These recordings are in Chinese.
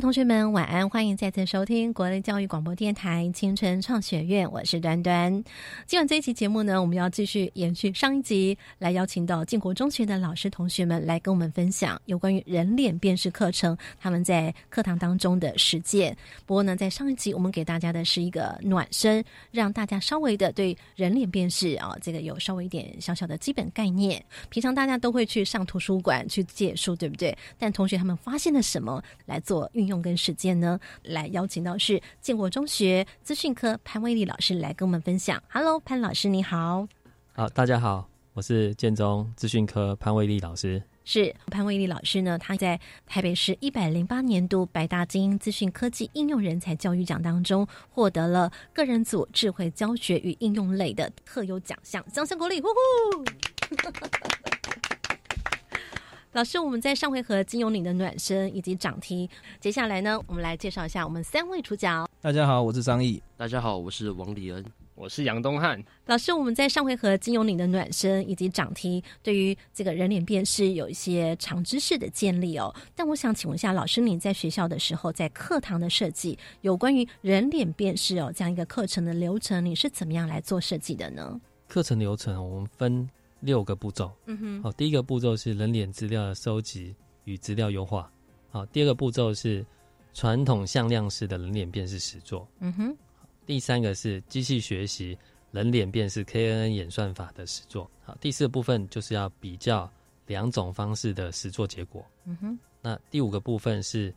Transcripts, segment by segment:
同学们，晚安！欢迎再次收听国内教育广播电台青春创学院，我是端端。今晚这一期节目呢，我们要继续延续上一集，来邀请到建国中学的老师同学们来跟我们分享有关于人脸辨识课程他们在课堂当中的实践。不过呢，在上一集我们给大家的是一个暖身，让大家稍微的对人脸辨识啊，这个有稍微一点小小的基本概念。平常大家都会去上图书馆去借书，对不对？但同学他们发现了什么来做？运用跟实践呢，来邀请到是建国中学资讯科潘威利老师来跟我们分享。Hello，潘老师你好。好，大家好，我是建中资讯科潘威利老师。是潘威利老师呢，他在台北市一百零八年度百大精英资讯科技应用人才教育奖当中，获得了个人组智慧教学与应用类的特优奖项，掌声鼓励！呼呼。老师，我们在上回合金融领的暖身以及涨题，接下来呢，我们来介绍一下我们三位主角。大家好，我是张毅。大家好，我是王礼恩。我是杨东汉。老师，我们在上回合金融领的暖身以及涨题，对于这个人脸辨识有一些长知识的建立哦。但我想请问一下，老师，你在学校的时候，在课堂的设计，有关于人脸辨识哦这样一个课程的流程，你是怎么样来做设计的呢？课程流程，我们分。六个步骤，嗯哼，好，第一个步骤是人脸资料的收集与资料优化，好，第二个步骤是传统向量式的人脸辨识实作，嗯哼，第三个是机器学习人脸辨识 KNN 演算法的实作，好，第四个部分就是要比较两种方式的实作结果，嗯哼，那第五个部分是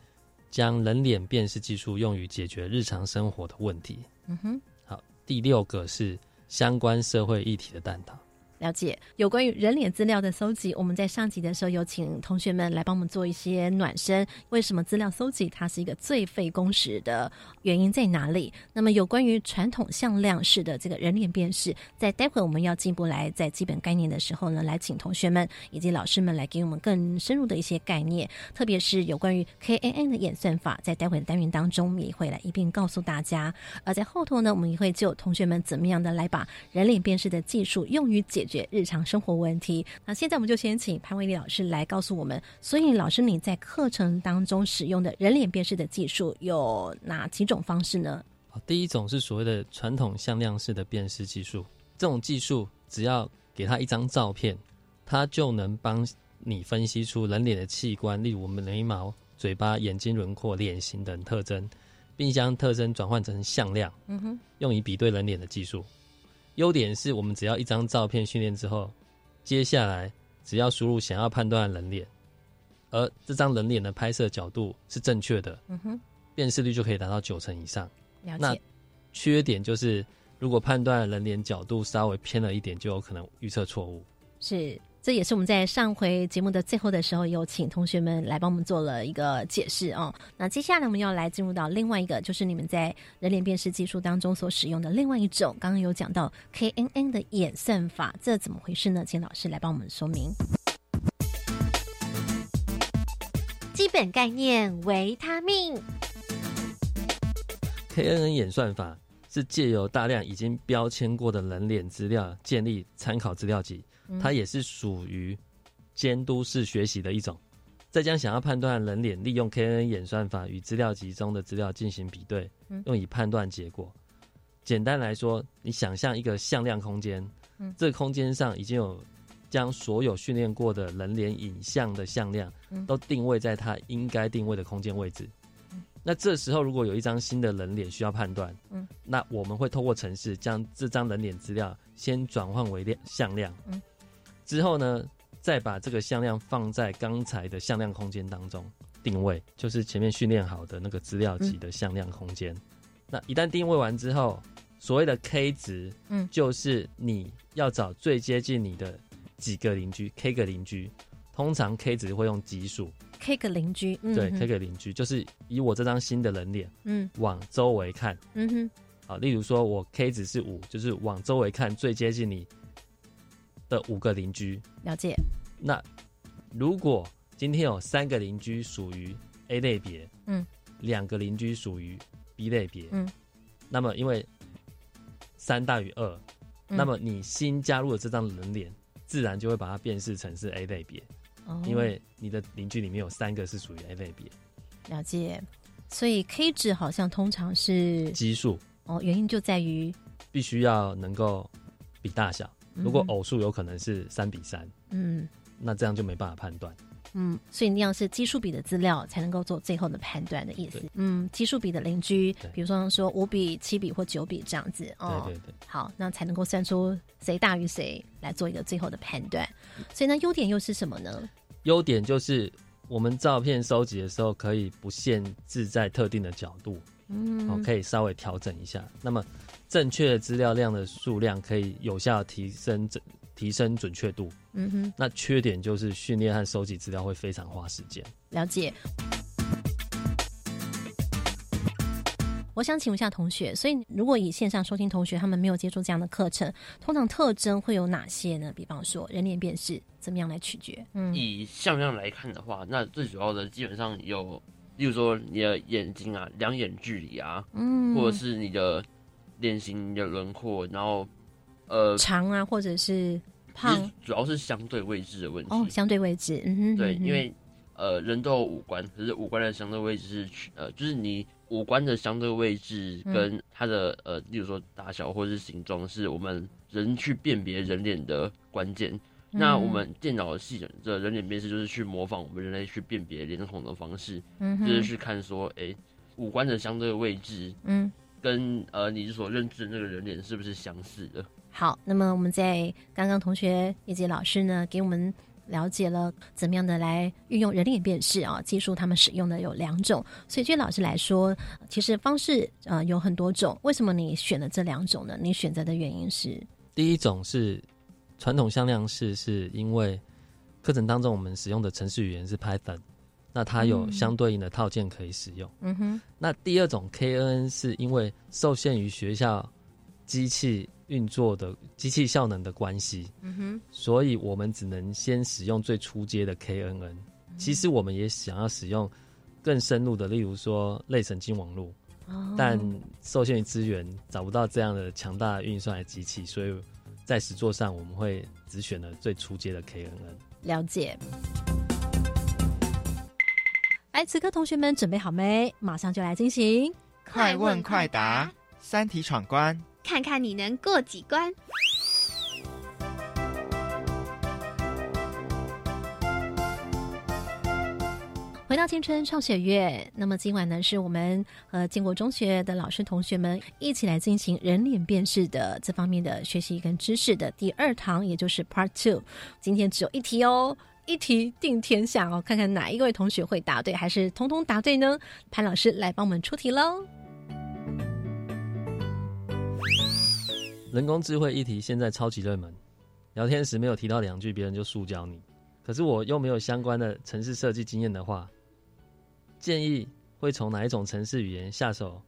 将人脸辨识技术用于解决日常生活的问题，嗯哼，好，第六个是相关社会议题的探讨。了解有关于人脸资料的搜集，我们在上集的时候有请同学们来帮我们做一些暖身。为什么资料搜集它是一个最费工时的原因在哪里？那么有关于传统向量式的这个人脸辨识，在待会我们要进一步来在基本概念的时候呢，来请同学们以及老师们来给我们更深入的一些概念，特别是有关于 KNN 的演算法，在待会的单元当中也会来一并告诉大家。而在后头呢，我们也会就同学们怎么样的来把人脸辨识的技术用于解决日常生活问题。那现在我们就先请潘伟丽老师来告诉我们。所以，老师你在课程当中使用的人脸辨识的技术有哪几种方式呢？第一种是所谓的传统向量式的辨识技术。这种技术只要给他一张照片，它就能帮你分析出人脸的器官，例如我们眉毛、嘴巴、眼睛轮廓、脸型等特征，并将特征转换成向量，嗯哼，用以比对人脸的技术。优点是我们只要一张照片训练之后，接下来只要输入想要判断人脸，而这张人脸的拍摄角度是正确的，嗯哼，辨识率就可以达到九成以上。那缺点就是，如果判断人脸角度稍微偏了一点，就有可能预测错误。是。这也是我们在上回节目的最后的时候，有请同学们来帮我们做了一个解释哦。那接下来我们要来进入到另外一个，就是你们在人脸辨识技术当中所使用的另外一种，刚刚有讲到 KNN 的演算法，这怎么回事呢？请老师来帮我们说明。基本概念：维他命。KNN 演算法是借由大量已经标签过的人脸资料建立参考资料集。它也是属于监督式学习的一种，再将想要判断人脸，利用 KNN 演算法与资料集中的资料进行比对，用以判断结果。简单来说，你想象一个向量空间，这个空间上已经有将所有训练过的人脸影像的向量都定位在它应该定位的空间位置。那这时候，如果有一张新的人脸需要判断，那我们会透过程式将这张人脸资料先转换为量向量。之后呢，再把这个向量放在刚才的向量空间当中定位，就是前面训练好的那个资料集的向量空间。那一旦定位完之后，所谓的 k 值，嗯，就是你要找最接近你的几个邻居，k 个邻居，通常 k 值会用奇数，k 个邻居，对，k 个邻居就是以我这张新的人脸，嗯，往周围看，嗯哼，好，例如说我 k 值是五，就是往周围看最接近你。的五个邻居了解。那如果今天有三个邻居属于 A 类别，嗯，两个邻居属于 B 类别，嗯，那么因为三大于二，那么你新加入的这张人脸，自然就会把它辨识成是 A 类别，哦，因为你的邻居里面有三个是属于 A 类别。了解。所以 K 值好像通常是奇数哦，原因就在于必须要能够比大小。如果偶数有可能是三比三，嗯那这样就没办法判断。嗯，所以那样是奇数比的资料才能够做最后的判断的意思。嗯，奇数比的邻居，比如说说五比、七比或九比这样子哦。对对对，好，那才能够算出谁大于谁，来做一个最后的判断。所以呢，优点又是什么呢？优点就是我们照片收集的时候可以不限制在特定的角度，嗯，哦，可以稍微调整一下。那么正确的资料量的数量可以有效提升准提升准确度。嗯哼，那缺点就是训练和收集资料会非常花时间。了解。我想请问一下同学，所以如果以线上收听同学他们没有接触这样的课程，通常特征会有哪些呢？比方说人脸辨识怎么样来取决？嗯以像样来看的话，那最主要的基本上有，例如说你的眼睛啊、两眼距离啊，嗯，或者是你的脸型、的轮廓，然后呃，长啊，或者是胖主要是相对位置的问题。哦，相对位置，嗯哼，对，因为呃人都有五官，可是五官的相对位置是取呃，就是你五官的相对位置嗯跟它的、呃，例如说大小或者是形状，是我们人去辨别人脸的关键。那嗯我们电脑系统的人脸辨识就是去模仿我们人类去辨别脸孔的方式，嗯，就是去看说，哎、五官的相对位置嗯。跟呃你所认知的那个人脸是不是相似的？好，那么我们在刚刚同学以及老师呢，给我们了解了怎么样的来运用人脸辨识啊技术，他们使用的有两种。所以对老师来说，其实方式呃有很多种。为什么你选了这两种呢？你选择的原因是，第一种是传统向量式，是因为课程当中我们使用的程式语言是 Python，那它有嗯相对应的套件可以使用。嗯哼，那第二种 KNN 是因为受限于学校机器运作的机器效能的关系，嗯哼，所以我们只能先使用最初阶的 KNN。其实我们也想要使用更深入的，例如说类神经网络，哦但受限于资源，找不到这样的强大的运算的机器，所以在实作上我们会只选了最初阶的 KNN。了解。哎，此刻同学们准备好没？马上就来进行。快问快答，三题闯关。看看你能过几关。回到青春创学月，那么今晚呢，是我们和建国中学的老师同学们一起来进行人脸辨识的这方面的学习跟知识的第二堂，也就是 Part Two。今天只有一题哦，一题定天下哦，看看哪一位同学会答对，还是通通答对呢？潘老师来帮我们出题喽。人工智慧议题现在超级热门，聊天时没有提到两句，别人就塑胶你。可是我又没有相关的城市设计经验的话，建议会从哪一种城市语言下手？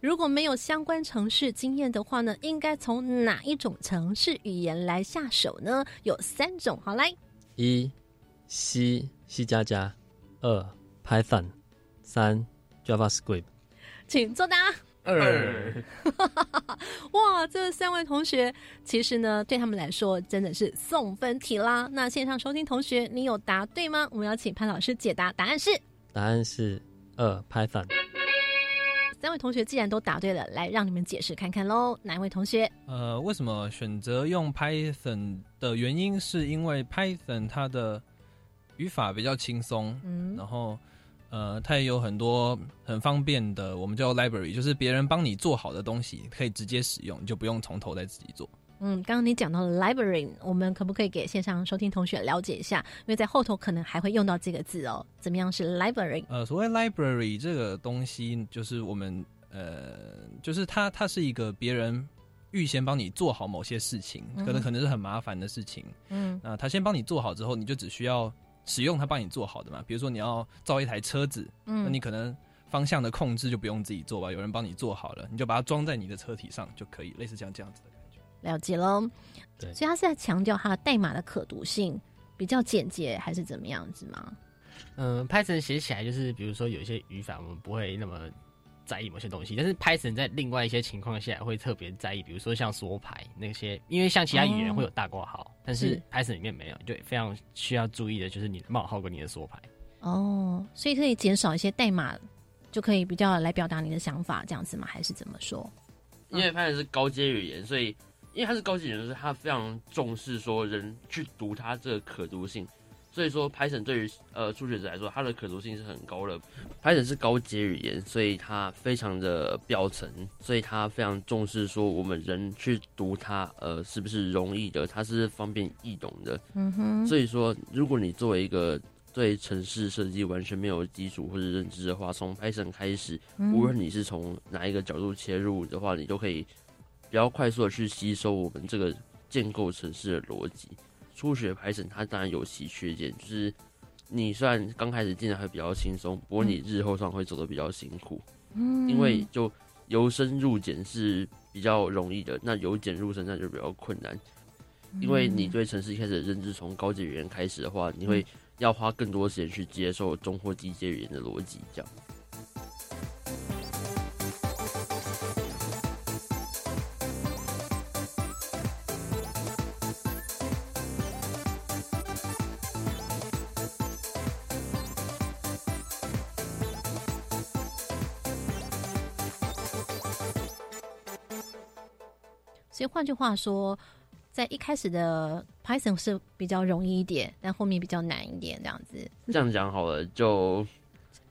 如果没有相关城市经验的话呢，应该从哪一种城市语言来下手呢？有三种，好来，一 C C 加加，二 Python，三 JavaScript。请作答。二 哇，这三位同学其实呢，对他们来说真的是送分题啦。那线上收听同学，你有答对吗？我们要请潘老师解答，答案是。答案是二 Python。三位同学既然都答对了，来让你们解释看看喽。哪一位同学？呃，为什么选择用 Python 的原因，是因为 Python 它的语法比较轻松，嗯然后呃，它也有很多很方便的，我们叫 library，就是别人帮你做好的东西，可以直接使用，你就不用从头再自己做。嗯，刚刚你讲到了 library，我们可不可以给线上收听同学了解一下？因为在后头可能还会用到这个字哦。怎么样是 library？呃，所谓 library 这个东西，就是我们呃，就是它它是一个别人预先帮你做好某些事情，可能可能是很麻烦的事情。嗯那他先帮你做好之后，你就只需要使用它帮你做好的嘛。比如说你要造一台车子，嗯那嗯你可能方向的控制就不用自己做吧，有人帮你做好了，你就把它装在你的车体上就可以，类似像这样子的感觉。了解喽。对所以他是在强调它的代码的可读性比较简洁，还是怎么样子吗？嗯，Python 写起来就是，比如说有一些语法我们不会那么在意某些东西，但是 Python 在另外一些情况下会特别在意，比如说像缩排那些，因为像其他语言会有大括号，但是是 Python 里面没有，就非常需要注意的就是你的冒号跟你的缩排。哦，所以可以减少一些代码就可以比较来表达你的想法，这样子吗？还是怎么说？因为 Python 是高阶语言，所以因为它是高阶语言，就是它非常重视说人去读它这个可读性。所以说，Python 对于呃初学者来说，它的可读性是很高的。Python 是高阶语言，所以它非常的标层，所以它非常重视说我们人去读它，呃，是不是容易的，它是方便易懂的。嗯哼，所以说，如果你作为一个对城市设计完全没有基础或者认知的话，从 Python 开始，嗯无论你是从哪一个角度切入的话，你都可以比较快速的去吸收我们这个建构城市的逻辑。初学 Python 它当然有其缺点，就是你虽然刚开始进来会比较轻松，不过你日后上会走得比较辛苦，嗯因为就由深入简是比较容易的，那由简入深那就比较困难。因为你对城市一开始的认知从高级语言开始的话，你会要花更多时间去接受中或低阶语言的逻辑，这样。所以换句话说，在一开始的 Python 是比较容易一点，但后面比较难一点，这样子。这样讲好了，就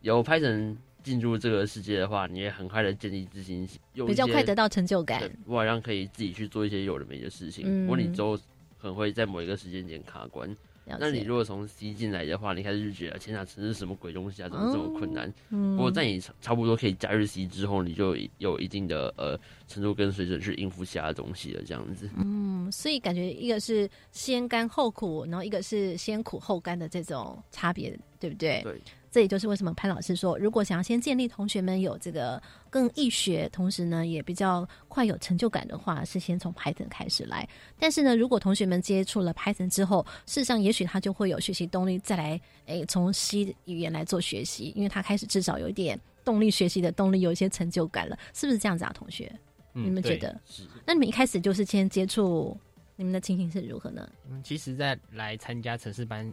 由 Python 进入这个世界的话，你也很快的建立自信比较快得到成就感。我好像可以自己去做一些有的没的事情。嗯不过你之后很会在某一个时间点卡关。了那你。如果从 C 进来的话，你开始就觉得天哪，这是什么鬼东西啊？怎么这么困难？嗯不过在你差差不多可以加入 C 之后，你就有一定的呃程度跟水准去应付其他的东西了，这样子。嗯，所以感觉一个是先甘后苦，然后一个是先苦后甘的这种差别，对不对？对。这也就是为什么潘老师说，如果想要先建立同学们有这个更易学，同时呢也比较快有成就感的话，是先从 Python 开始来。但是呢，如果同学们接触了 Python 之后，事实上也许他就会有学习动力，再来诶从 C 语言来做学习，因为他开始至少有一点动力学习的动力，有一些成就感了，是不是这样子啊，同学？嗯你们觉得？是那你们一开始就是先接触，你们的情形是如何呢？嗯其实，在来参加城市班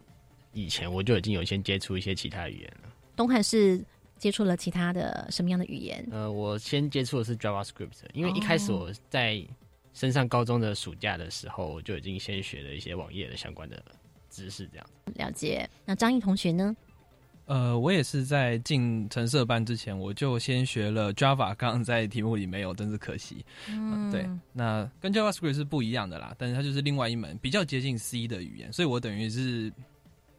以前，我就已经有先接触一些其他语言了。东汉是接触了其他的什么样的语言？呃，我先接触的是 JavaScript，因为一开始我在升上高中的暑假的时候，我就已经先学了一些网页的相关的知识，这样。了解。那张毅同学呢？呃，我也是在进橙色班之前，我就先学了 Java，刚刚在题目里没有，真是可惜。嗯对，那跟 JavaScript 是不一样的啦，但是它就是另外一门比较接近 C 的语言，所以我等于是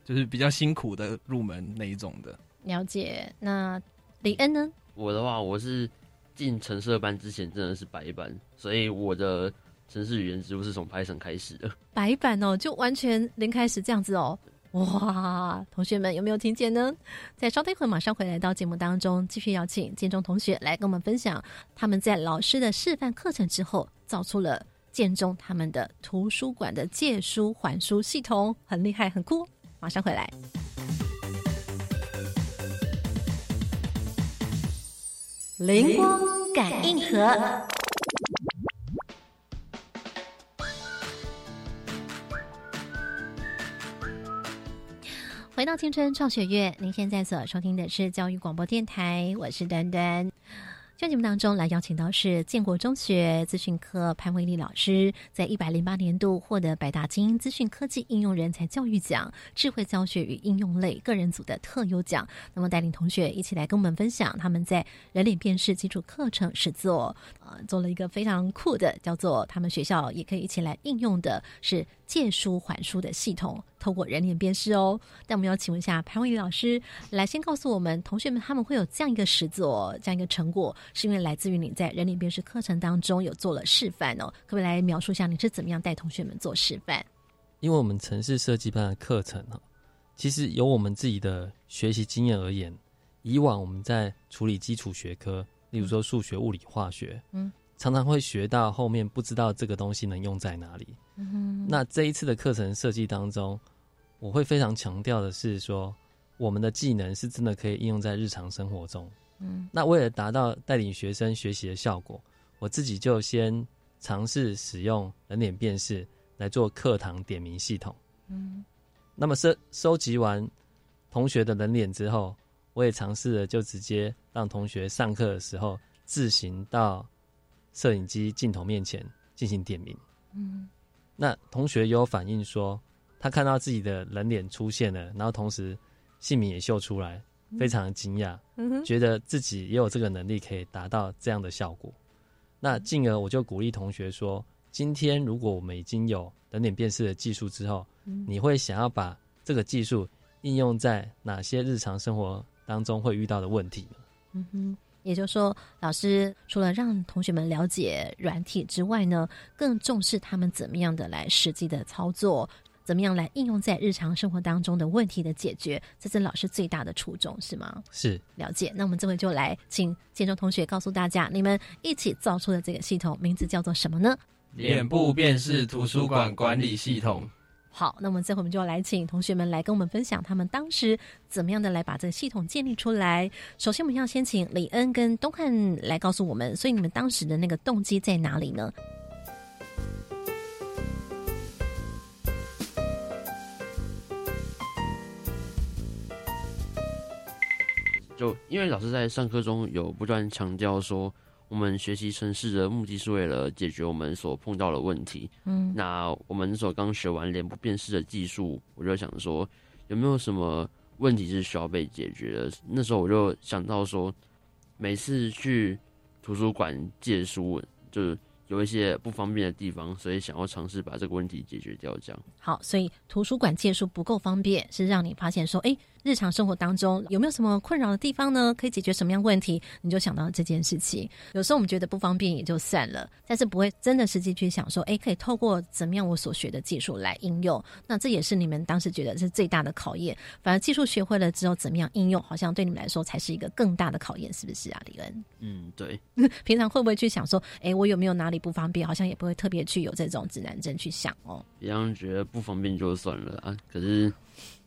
就是比较辛苦的入门那一种的。了解。那李恩呢？我的话，我是进城市班之前真的是白班，所以我的城市语言之路是从 Python 开始的。白板哦，就完全零开始这样子哦。哇，同学们有没有听见呢？在稍待一会儿，马上回来到节目当中，继续邀请建中同学来跟我们分享他们在老师的示范课程之后，造出了建中他们的图书馆的借书还书系统，很厉害，很酷。马上回来。灵光感应盒。回到青春创学院，您现在所收听的是教育广播电台，我是端端。在节目当中来邀请到是建国中学资讯科潘威利老师，在一百零八年度获得百大精英资讯科技应用人才教育奖、智慧教学与应用类个人组的特优奖。那么带领同学一起来跟我们分享他们在人脸辨识基础课程实作，呃，做了一个非常酷的，叫做他们学校也可以一起来应用的是借书还书的系统，透过人脸辨识哦。但我们要请问一下潘伟老师，来先告诉我们同学们他们会有这样一个实作，这样一个成果，是因为来自于你在人脸辨识课程当中有做了示范哦。可不可以来描述一下你是怎么样带同学们做示范？因为我们城市设计班的课程哈，其实由我们自己的学习经验而言，以往我们在处理基础学科，例如说数学、物理、化学，嗯，常常会学到后面不知道这个东西能用在哪里。嗯那这一次的课程设计当中，我会非常强调的是说，我们的技能是真的可以应用在日常生活中。嗯那为了达到带领学生学习的效果，我自己就先尝试使用人脸辨识来做课堂点名系统。嗯那么收收集完同学的人脸之后，我也尝试了，就直接让同学上课的时候自行到摄影机镜头面前进行点名。嗯，那同学也有反映说，他看到自己的人脸出现了，然后同时姓名也秀出来，非常惊讶，嗯，觉得自己也有这个能力可以达到这样的效果。那进而我就鼓励同学说，今天如果我们已经有人脸辨识的技术之后，嗯你会想要把这个技术应用在哪些日常生活当中会遇到的问题呢？嗯哼，也就是说，老师除了让同学们了解软体之外呢，更重视他们怎么样的来实际的操作，怎么样来应用在日常生活当中的问题的解决，这是老师最大的初衷，是吗？是了解。那我们这回就来请建中同学告诉大家，你们一起造出的这个系统名字叫做什么呢？脸部辨识图书馆管理系统。好，那么这回我们就要来请同学们来跟我们分享他们当时怎么样的来把这个系统建立出来。首先，我们要先请李恩跟东汉来告诉我们，所以你们当时的那个动机在哪里呢？就因为老师在上课中有不断强调说，我们学习城市的目的是为了解决我们所碰到的问题。嗯那我们那时候刚学完脸部辨识的技术，我就想说，有没有什么问题是需要被解决的？那时候我就想到说，每次去图书馆借书，就是有一些不方便的地方，所以想要尝试把这个问题解决掉。这样，好，所以图书馆借书不够方便，是让你发现说，哎，日常生活当中有没有什么困扰的地方呢？可以解决什么样问题？你就想到这件事情。有时候我们觉得不方便也就算了，但是不会真的实际去想说，哎，可以透过怎么样我所学的技术来应用。那这也是你们当时觉得是最大的考验。反而技术学会了之后，怎么样应用，好像对你们来说才是一个更大的考验，是不是啊，李恩？嗯，对，平常会不会去想说，哎，我有没有哪里不方便？好像也不会特别去有这种指南针去想哦。别让人觉得不方便就算了啊。可是，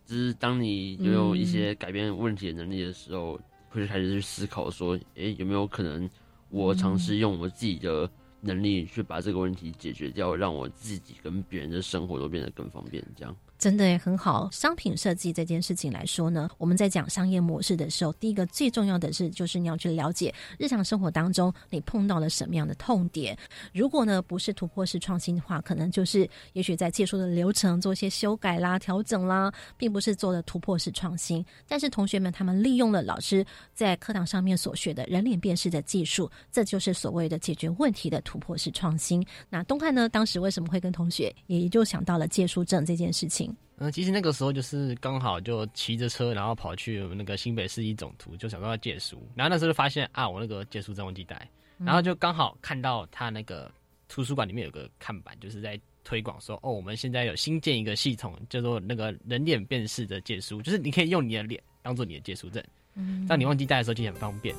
就是当你拥有一些改变问题的能力的时候，会开始去思考说，诶、有没有可能我尝试用我自己的能力去把这个问题解决掉，让我自己跟别人的生活都变得更方便，这样。真的也很好。商品设计这件事情来说呢，我们在讲商业模式的时候，第一个最重要的是，就是你要去了解日常生活当中你碰到了什么样的痛点。如果呢不是突破式创新的话，可能就是也许在借书的流程做一些修改啦、调整啦，并不是做的突破式创新。但是同学们他们利用了老师在课堂上面所学的人脸辨识的技术，这就是所谓的解决问题的突破式创新。那东汉呢，当时为什么会跟同学也就想到了借书证这件事情？嗯，其实那个时候就是刚好就骑着车，然后跑去我们那个新北市一总图，就想到要借书。然后那时候就发现啊，我那个借书证忘记带，然后就刚好看到他那个图书馆里面有个看板，就是在推广说，哦，我们现在有新建一个系统，叫做那个人脸辨识的借书，就是你可以用你的脸当做你的借书证，嗯当你忘记带的时候就很方便。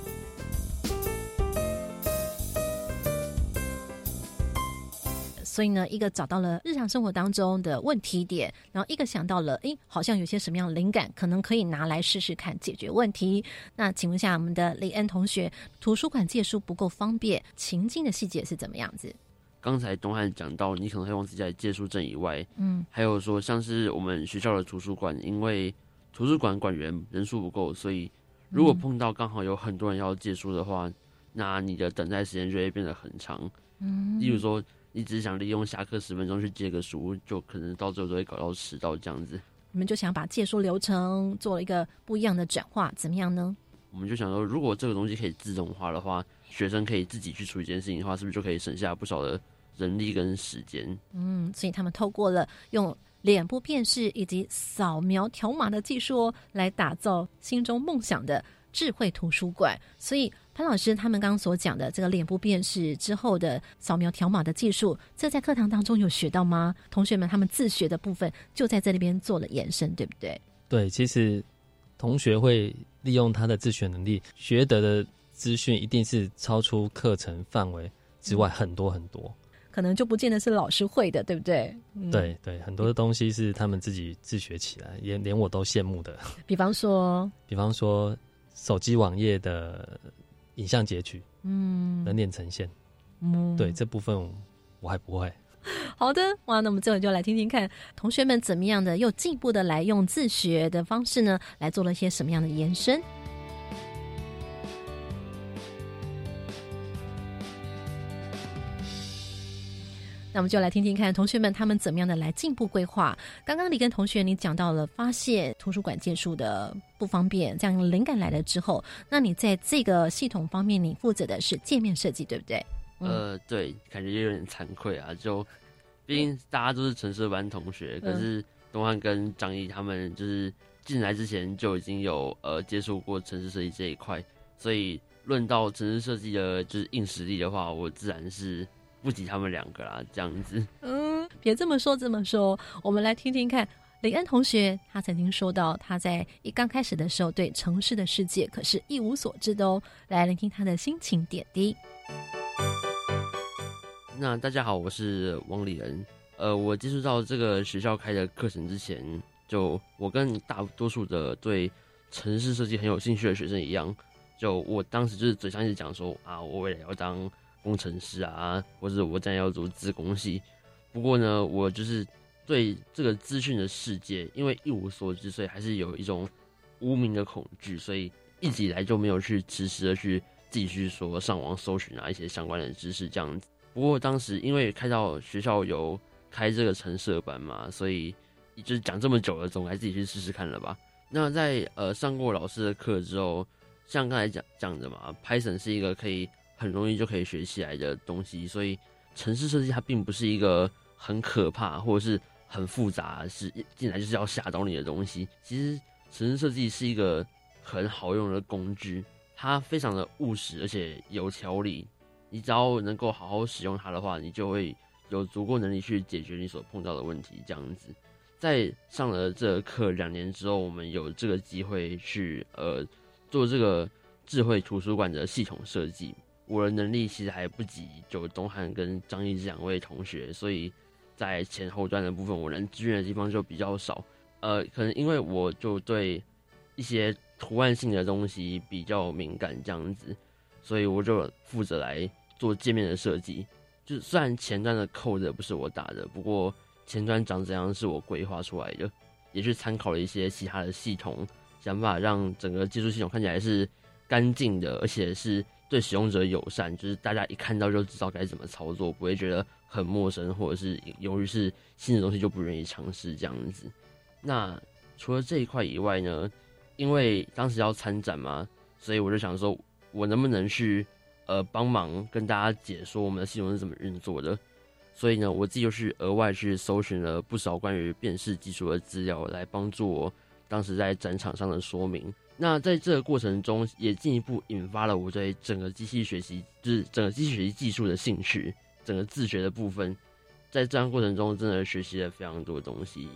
所以呢，一个找到了日常生活当中的问题点，然后一个想到了，诶，好像有些什么样的灵感，可能可以拿来试试看解决问题。那请问一下，我们的李恩同学，图书馆借书不够方便，情境的细节是怎么样子？刚才东汉讲到，你可能会忘记在借书证以外，嗯还有说像是我们学校的图书馆，因为图书馆馆员人数不够，所以如果碰到刚好有很多人要借书的话，那你的等待时间就会变得很长。嗯例如说，你只是想利用下课十分钟去借个书，就可能到最后都会搞到迟到这样子。你们就想把借书流程做了一个不一样的转化，怎么样呢？我们就想说，如果这个东西可以自动化的话，学生可以自己去处理这件事情的话，是不是就可以省下不少的人力跟时间？嗯，所以他们透过了用脸部辨识以及扫描条码的技术哦，来打造心中梦想的智慧图书馆。所以潘老师他们刚刚所讲的这个脸部辨识之后的扫描条码的技术，这在课堂当中有学到吗？同学们他们自学的部分就在这里边做了延伸，对不对？对，其实同学会利用他的自学能力，学得的资讯一定是超出课程范围之外很多很多。可能就不见得是老师会的，对不对？嗯，对对，很多的东西是他们自己自学起来，连连我都羡慕的。比方说，比方说手机网页的影像截取、嗯，人脸呈现，嗯对这部分我还不会。好的，哇，那我们这会就来听听看同学们怎么样的又进一步的来用自学的方式呢，来做了一些什么样的延伸。那我们就来听听看同学们他们怎么样的来进步规划。刚刚你跟同学你讲到了发现图书馆借书的不方便，这样灵感来了之后，那你在这个系统方面，你负责的是界面设计，对不对？嗯呃，对，感觉有点惭愧啊，就毕竟大家都是城市班同学，可是东汉跟张毅他们就是进来之前就已经有呃接触过城市设计这一块，所以论到城市设计的就是硬实力的话，我自然是不及他们两个啦，这样子。嗯，别这么说，这么说，我们来听听看。李恩同学，他曾经说到，他在一刚开始的时候，对城市的世界可是一无所知的哦。来聆听他的心情点滴。那大家好，我是王李仁。呃，我接触到这个学校开的课程之前，就我跟大多数的对城市设计很有兴趣的学生一样，就我当时就是嘴上一直讲说啊，我未来要当工程师啊，或者我将要读资工系。不过呢，我就是对这个资讯的世界，因为一无所知，所以还是有一种无名的恐惧，所以一直以来就没有去实时的去自己去说上网搜寻啊一些相关的知识这样子。不过当时因为开到学校有开这个城社班嘛，所以就是讲这么久了，总该自己去试试看了吧。那在呃上过老师的课之后，像刚才讲讲的嘛，Python 是一个可以很容易就可以学起来的东西，所以城市设计它并不是一个很可怕或者是很复杂，是进来就是要吓到你的东西。其实城市设计是一个很好用的工具，它非常的务实，而且有条理。你只要能够好好使用它的话，你就会有足够能力去解决你所碰到的问题。这样子，在上了这课两年之后，我们有这个机会去呃做这个智慧图书馆的系统设计。我的能力其实还不及就东汉跟张毅这两位同学，所以在前后端的部分，我能支援的地方就比较少。呃，可能因为我就对一些图案性的东西比较敏感，这样子，所以我就负责来。做界面的设计，就虽然前端的 code 不是我打的，不过前端长怎样是我规划出来的，也是参考了一些其他的系统，想办法让整个技术系统看起来是干净的，而且是对使用者友善，就是大家一看到就知道该怎么操作，不会觉得很陌生，或者是由于是新的东西就不愿意尝试这样子。那除了这一块以外呢，因为当时要参展嘛，所以我就想说，我能不能去。呃，帮忙跟大家解说我们的系统是怎么运作的，所以呢，我自己就是额外去搜寻了不少关于辨识技术的资料，来帮助我当时在展场上的说明。那在这个过程中，也进一步引发了我对整个机器学习，就是整个机器学习技术的兴趣，整个自学的部分，在这样过程中，真的学习了非常多东西。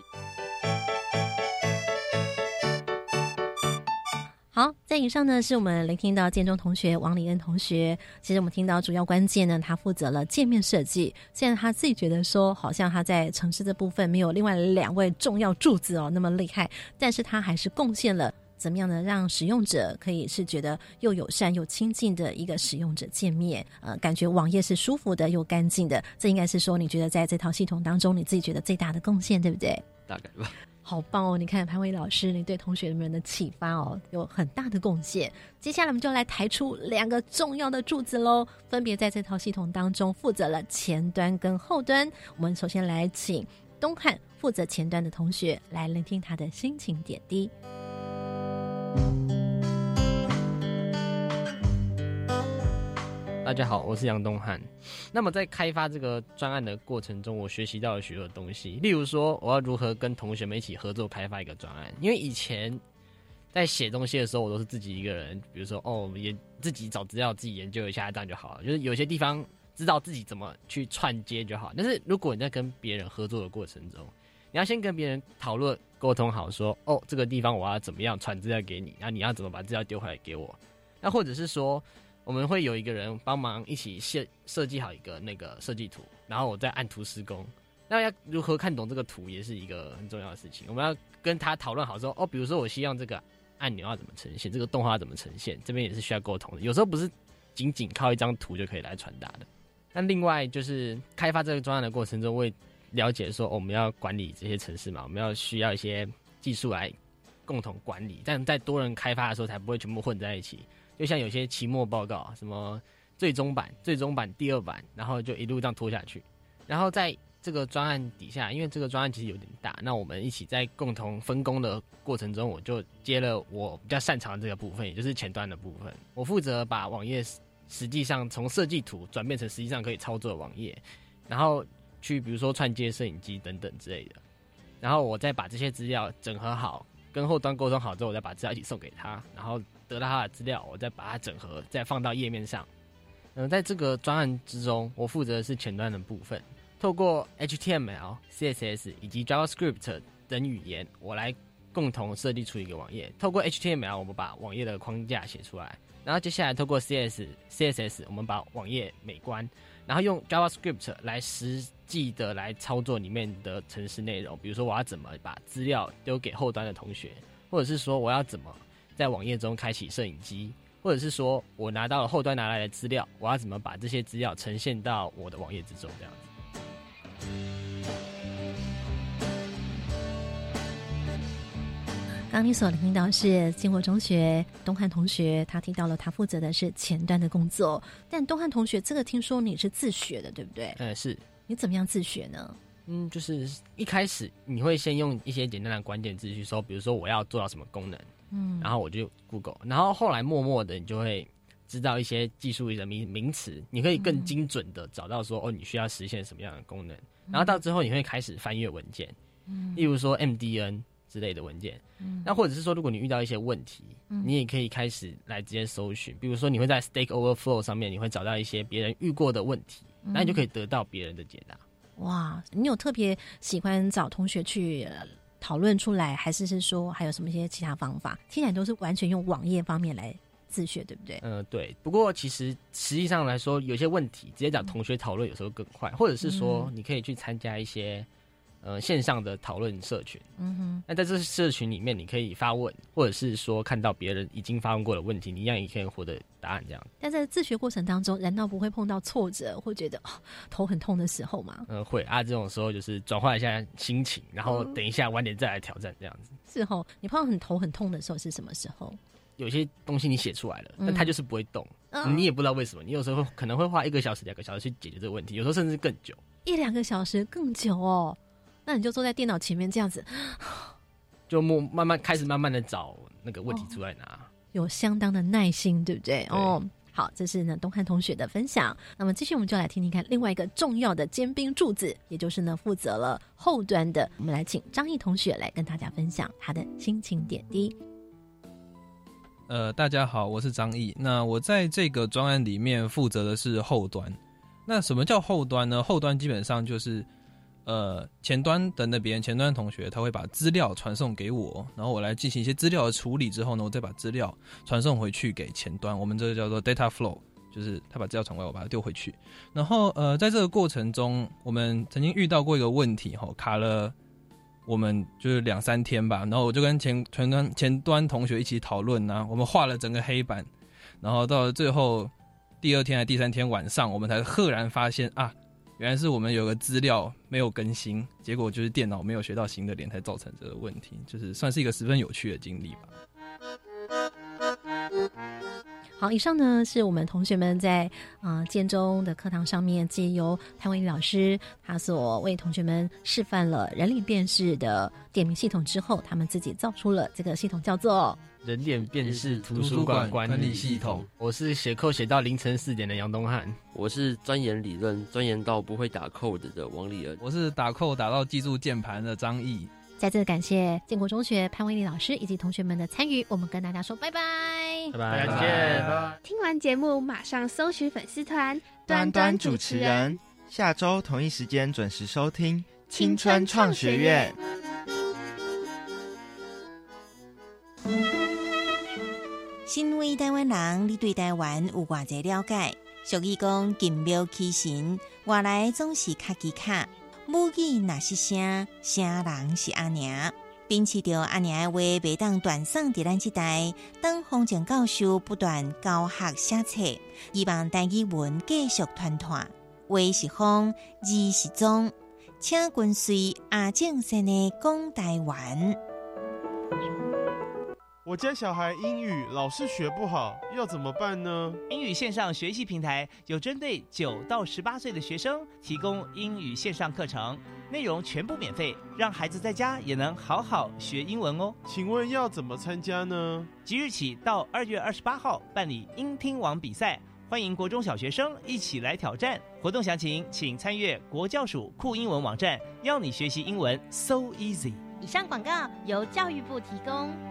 好，在以上呢，是我们聆听到建中同学王李恩同学。其实我们听到主要关键呢，他负责了界面设计。现在他自己觉得说，好像他在城市这部分没有另外两位重要柱子哦那么厉害，但是他还是贡献了怎么样呢，让使用者可以是觉得又友善又亲近的一个使用者界面。呃，感觉网页是舒服的又干净的。这应该是说，你觉得在这套系统当中，你自己觉得最大的贡献，对不对？大概吧。好棒哦！你看潘伟老师，你对同学们的启发哦，有很大的贡献。接下来我们就来抬出两个重要的柱子喽，分别在这套系统当中负责了前端跟后端。我们首先来请东汉负责前端的同学来聆听他的心情点滴。大家好，我是杨东汉。那么在开发这个专案的过程中，我学习到了许多东西。例如说，我要如何跟同学们一起合作开发一个专案。因为以前在写东西的时候，我都是自己一个人。比如说，哦，也自己找资料，自己研究一下，这样就好了。就是有些地方知道自己怎么去串接就好。但是如果你在跟别人合作的过程中，你要先跟别人讨论、沟通好，说，哦，这个地方我要怎么样传资料给你，那你要怎么把资料丢回来给我。那或者是说。我们会有一个人帮忙一起设设计好一个那个设计图，然后我再按图施工。那要如何看懂这个图，也是一个很重要的事情。我们要跟他讨论好说，哦，比如说我希望这个按钮要怎么呈现，这个动画怎么呈现，这边也是需要沟通的。有时候不是仅仅靠一张图就可以来传达的。那另外就是开发这个专案的过程中，会了解说我们要管理这些城市嘛，我们要需要一些技术来共同管理，但在多人开发的时候才不会全部混在一起。就像有些期末报告，什么最终版、最终版、第二版，然后就一路这样拖下去。然后在这个专案底下，因为这个专案其实有点大，那我们一起在共同分工的过程中，我就接了我比较擅长的这个部分，也就是前端的部分。我负责把网页实际上从设计图转变成实际上可以操作的网页，然后去比如说串接摄影机等等之类的。然后我再把这些资料整合好，跟后端沟通好之后，我再把资料一起送给他，然后得到他的资料，我再把它整合，再放到页面上。嗯，在这个专案之中，我负责的是前端的部分，透过 HTML、CSS 以及 JavaScript 等语言，我来共同设计出一个网页。透过 HTML，我们把网页的框架写出来，然后接下来透过 CS、CSS，我们把网页美观，然后用 JavaScript 来实际的来操作里面的城市内容。比如说，我要怎么把资料丢给后端的同学，或者是说我要怎么在网页中开启摄影机。或者是说我拿到了后端拿来的资料，我要怎么把这些资料呈现到我的网页之中？这样子。刚你所听到是金国中学东汉同学，他提到了他负责的是前端的工作。但东汉同学，这个听说你是自学的，对不对？呃，是。你怎么样自学呢？嗯，就是一开始你会先用一些简单的关键字去搜，比如说我要做到什么功能。嗯，然后我就 Google，然后后来默默的你就会知道一些技术的名名词，你可以更精准的找到说哦，你需要实现什么样的功能，然后到之后你会开始翻阅文件，嗯，例如说 MDN 之类的文件，嗯，那或者是说如果你遇到一些问题，你也可以开始来直接搜寻，比如说你会在 Stack Overflow 上面你会找到一些别人遇过的问题，那你就可以得到别人的解答。哇，你有特别喜欢找同学去？讨论出来，还是是说还有什么一些其他方法？听起来都是完全用网页方面来自学，对不对？嗯，对。不过其实实际上来说，有些问题直接找同学讨论，有时候更快，或者是说你可以去参加一些。呃，线上的讨论社群，嗯哼，那在这社群里面，你可以发问，或者是说看到别人已经发问过的问题，你一样也可以获得答案。这样，但在自学过程当中，难道不会碰到挫折，会觉得哦头很痛的时候吗？嗯，会啊，这种时候就是转换一下心情，然后等一下晚点再来挑战，这样子。是后，你碰到很头很痛的时候是什么时候？有些东西你写出来了，但它就是不会动，你也不知道为什么。你有时候可能会花一个小时、两个小时去解决这个问题，有时候甚至更久，一两个小时更久哦。那你就坐在电脑前面这样子，就慢慢慢开始慢慢的找那个问题出来拿，有相当的耐心，对不对？哦，好，这是呢东汉同学的分享。那么继续我们就来听听看另外一个重要的尖兵柱子，也就是呢负责了后端的，我们来请张毅同学来跟大家分享他的心情点滴。呃，大家好，我是张毅。那我在这个专案里面负责的是后端。那什么叫后端呢？后端基本上就是。呃，前端的那边前端同学他会把资料传送给我，然后我来进行一些资料的处理之后呢，我再把资料传送回去给前端。我们这个叫做 data flow，就是他把资料传过来，我把它丢回去。然后呃，在这个过程中，我们曾经遇到过一个问题哈，卡了我们就是两三天吧。然后我就跟前前端前端同学一起讨论呢，我们画了整个黑板，然后到了最后第二天还第三天晚上，我们才赫然发现啊。原来是我们有个资料没有更新，结果就是电脑没有学到新的点，才造成这个问题，就是算是一个十分有趣的经历吧。好，以上呢是我们同学们在啊建中的课堂上面，借由潘伟老师他所为同学们示范了人脸辨识的点名系统之后，他们自己造出了这个系统，叫做人脸辨识图书馆管理系统。我是写扣写到凌晨四点的杨东汉，我是钻研理论钻研到不会打扣的王立恩，我是打扣打到记住键盘的张毅。再次感谢建国中学潘威利老师以及同学们的参与，我们跟大家说拜拜，拜拜，再见。听完节目马上搜寻粉丝团端端主持人，下周同一时间准时收听青春创学院。身为台湾人，你对台湾有偌济了解？俗语讲金庙起神，外来总是卡机卡。母语那是声，声人是阿娘。秉持着阿娘的话，袂当断送伫咱即代。当风景教授不断教学写册，希望台语文继续团团。话是风，字是中，请跟随阿正生的讲台湾。我家小孩英语老是学不好，要怎么办呢？英语线上学习平台有针对九到十八岁的学生提供英语线上课程，内容全部免费，让孩子在家也能好好学英文哦。请问要怎么参加呢？即日起到二月二十八号办理英听网比赛，欢迎国中小学生一起来挑战。活动详情请参阅国教署酷英文网站，要你学习英文 so easy。以上广告由教育部提供。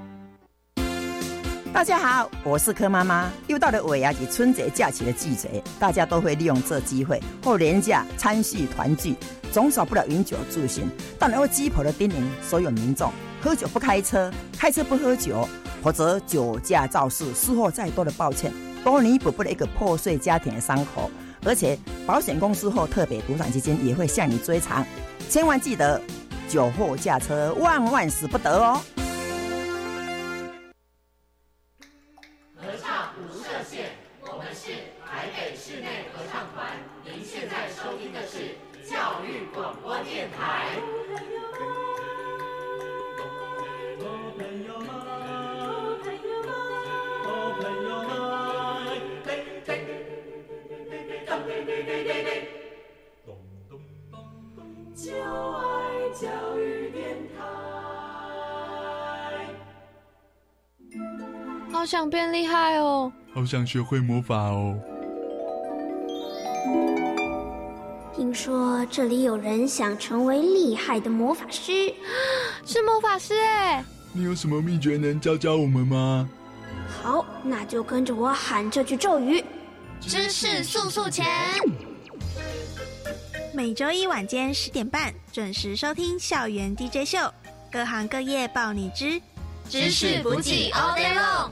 大家好，我是柯妈妈。又到了尾牙及春节假期的季节，大家都会利用这机会或廉价参叙团聚，总少不了饮酒助兴。但能够鸡婆的叮咛所有民众：喝酒不开车，开车不喝酒，否则酒驾肇事，事后再多的抱歉，都弥补不了一个破碎家庭的伤口。而且保险公司或特别赌场基金也会向你追偿。千万记得，酒后驾车万万死不得哦。就爱教育电台。好想变厉害哦！好想学会魔法哦！听说这里有人想成为厉害的魔法师，是魔法师哎！你有什么秘诀能教教我们吗？好，那就跟着我喊这句咒语：知识速速前。每周一晚间十点半准时收听校园 DJ 秀，各行各业报你知，知识补给 all day long。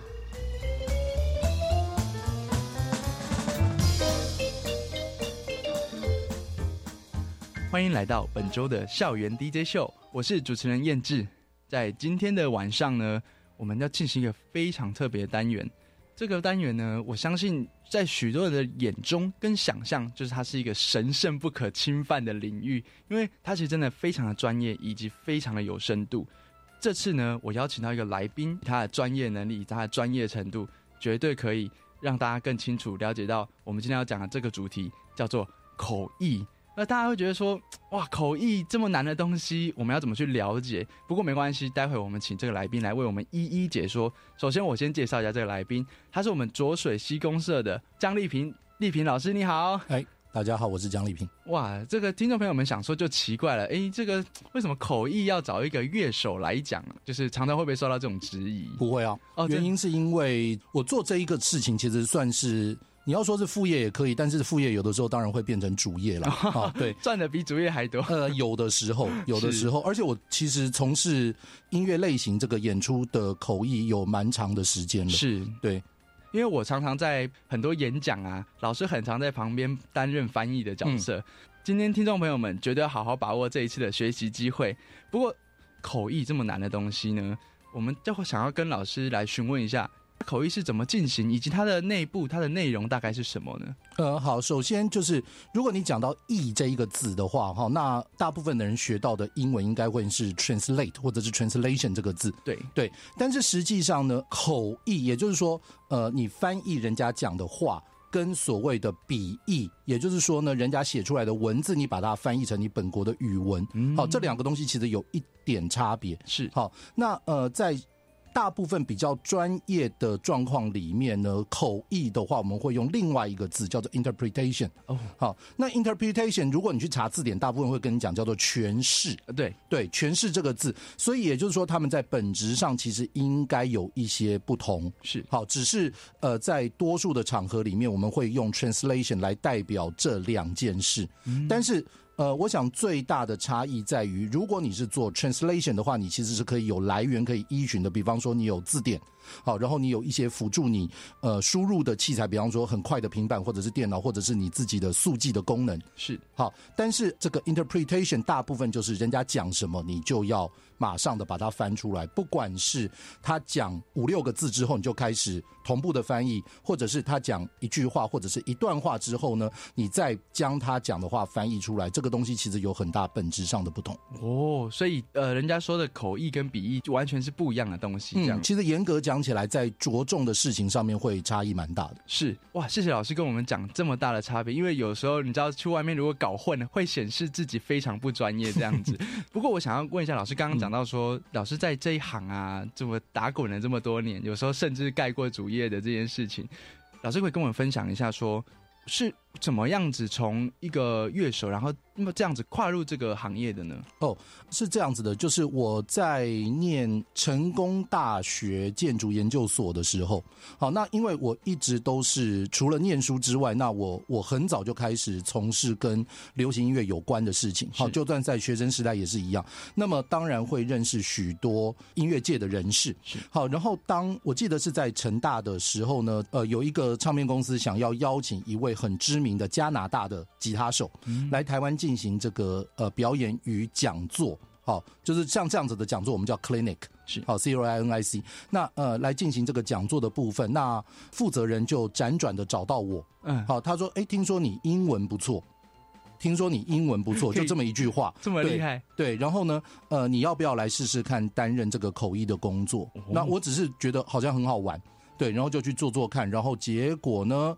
欢迎来到本周的校园 DJ 秀，我是主持人燕志。在今天的晚上呢，我们要进行一个非常特别的单元。这个单元呢，我相信在许多人的眼中跟想象，就是它是一个神圣不可侵犯的领域，因为它其实真的非常的专业，以及非常的有深度。这次呢，我邀请到一个来宾，他的专业能力，他的专业程度，绝对可以让大家更清楚了解到我们今天要讲的这个主题，叫做口译。那大家会觉得说，哇，口译这么难的东西，我们要怎么去了解？不过没关系，待会我们请这个来宾来为我们一一解说。首先，我先介绍一下这个来宾，他是我们浊水溪公社的江丽萍，丽萍老师你好。哎，大家好，我是江丽萍。哇，这个听众朋友们想说就奇怪了，哎，这个为什么口译要找一个乐手来讲？就是常常会不会受到这种质疑？不会啊，哦，原因是因为我做这一个事情，其实算是。你要说是副业也可以，但是副业有的时候当然会变成主业了啊。对，赚的比主业还多。呃，有的时候，有的时候，而且我其实从事音乐类型这个演出的口译有蛮长的时间了。是对，因为我常常在很多演讲啊，老师很常在旁边担任翻译的角色。今天听众朋友们绝对要好好把握这一次的学习机会。不过口译这么难的东西呢，我们就会想要跟老师来询问一下。口译是怎么进行，以及它的内部、它的内容大概是什么呢？呃，好，首先就是如果你讲到“译”这一个字的话，哈，那大部分的人学到的英文应该会是 “translate” 或者是 “translation” 这个字。对对，但是实际上呢，口译也就是说，呃，你翻译人家讲的话，跟所谓的笔译，也就是说呢，人家写出来的文字，你把它翻译成你本国的语文，好，这两个东西其实有一点差别。是好，那呃，在大部分比较专业的状况里面呢，口译的话，我们会用另外一个字叫做 interpretation。哦，好，那 interpretation 如果你去查字典，大部分会跟你讲叫做诠释。对对，诠释这个字，所以也就是说，他们在本质上其实应该有一些不同。是好，只是呃，在多数的场合里面，我们会用 translation 来代表这两件事，但是。呃，我想最大的差异在于，如果你是做 translation 的话，你其实是可以有来源可以依循的。比方说，你有字典，好，然后你有一些辅助你呃输入的器材，比方说很快的平板或者是电脑，或者是你自己的速记的功能。是好，但是这个 interpretation 大部分就是人家讲什么，你就要马上的把它翻出来，不管是他讲五六个字之后，你就开始同步的翻译，或者是他讲一句话或者是一段话之后呢，你再将他讲的话翻译出来。这个东西其实有很大本质上的不同哦，所以呃，人家说的口译跟笔译就完全是不一样的东西。这样，其实严格讲。讲起来，在着重的事情上面会差异蛮大的。是哇，谢谢老师跟我们讲这么大的差别，因为有时候你知道去外面如果搞混了，会显示自己非常不专业这样子。不过我想要问一下老师，刚刚讲到说，老师在这一行啊，这么打滚了这么多年，有时候甚至盖过主业的这件事情，老师会跟我们分享一下说。是怎么样子从一个乐手，然后那么这样子跨入这个行业的呢？哦，是这样子的，就是我在念成功大学建筑研究所的时候，好，那因为我一直都是除了念书之外，那我我很早就开始从事跟流行音乐有关的事情，好，就算在学生时代也是一样。那么当然会认识许多音乐界的人士，好，然后当我记得是在成大的时候呢，呃，有一个唱片公司想要邀请一位很知名的加拿大的吉他手来台湾进行这个呃表演与讲座，好，就是像这样子的讲座，我们叫 clinic，是好 C O I N I C。那呃来进行这个讲座的部分，那负责人就辗转的找到我，嗯，好，他说，哎，听说你英文不错，听说你英文不错，就这么一句话，这么厉害，对，然后呢，呃，你要不要来试试看担任这个口译的工作？那我只是觉得好像很好玩，对，然后就去做做看，然后结果呢？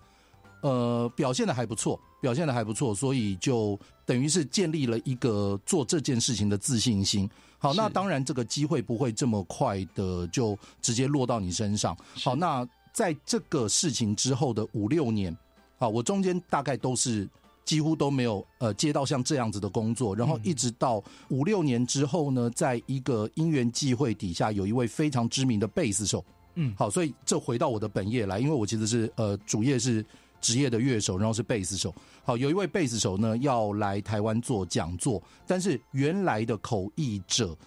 呃，表现的还不错，表现的还不错，所以就等于是建立了一个做这件事情的自信心。好，那当然这个机会不会这么快的就直接落到你身上。好，那在这个事情之后的五六年，好，我中间大概都是几乎都没有呃接到像这样子的工作，然后一直到五六年之后呢，在一个因缘际会底下，有一位非常知名的贝斯手，嗯，好，所以这回到我的本业来，因为我其实是呃主业是。职业的乐手，然后是贝斯手。好，有一位贝斯手呢要来台湾做讲座，但是原来的口译者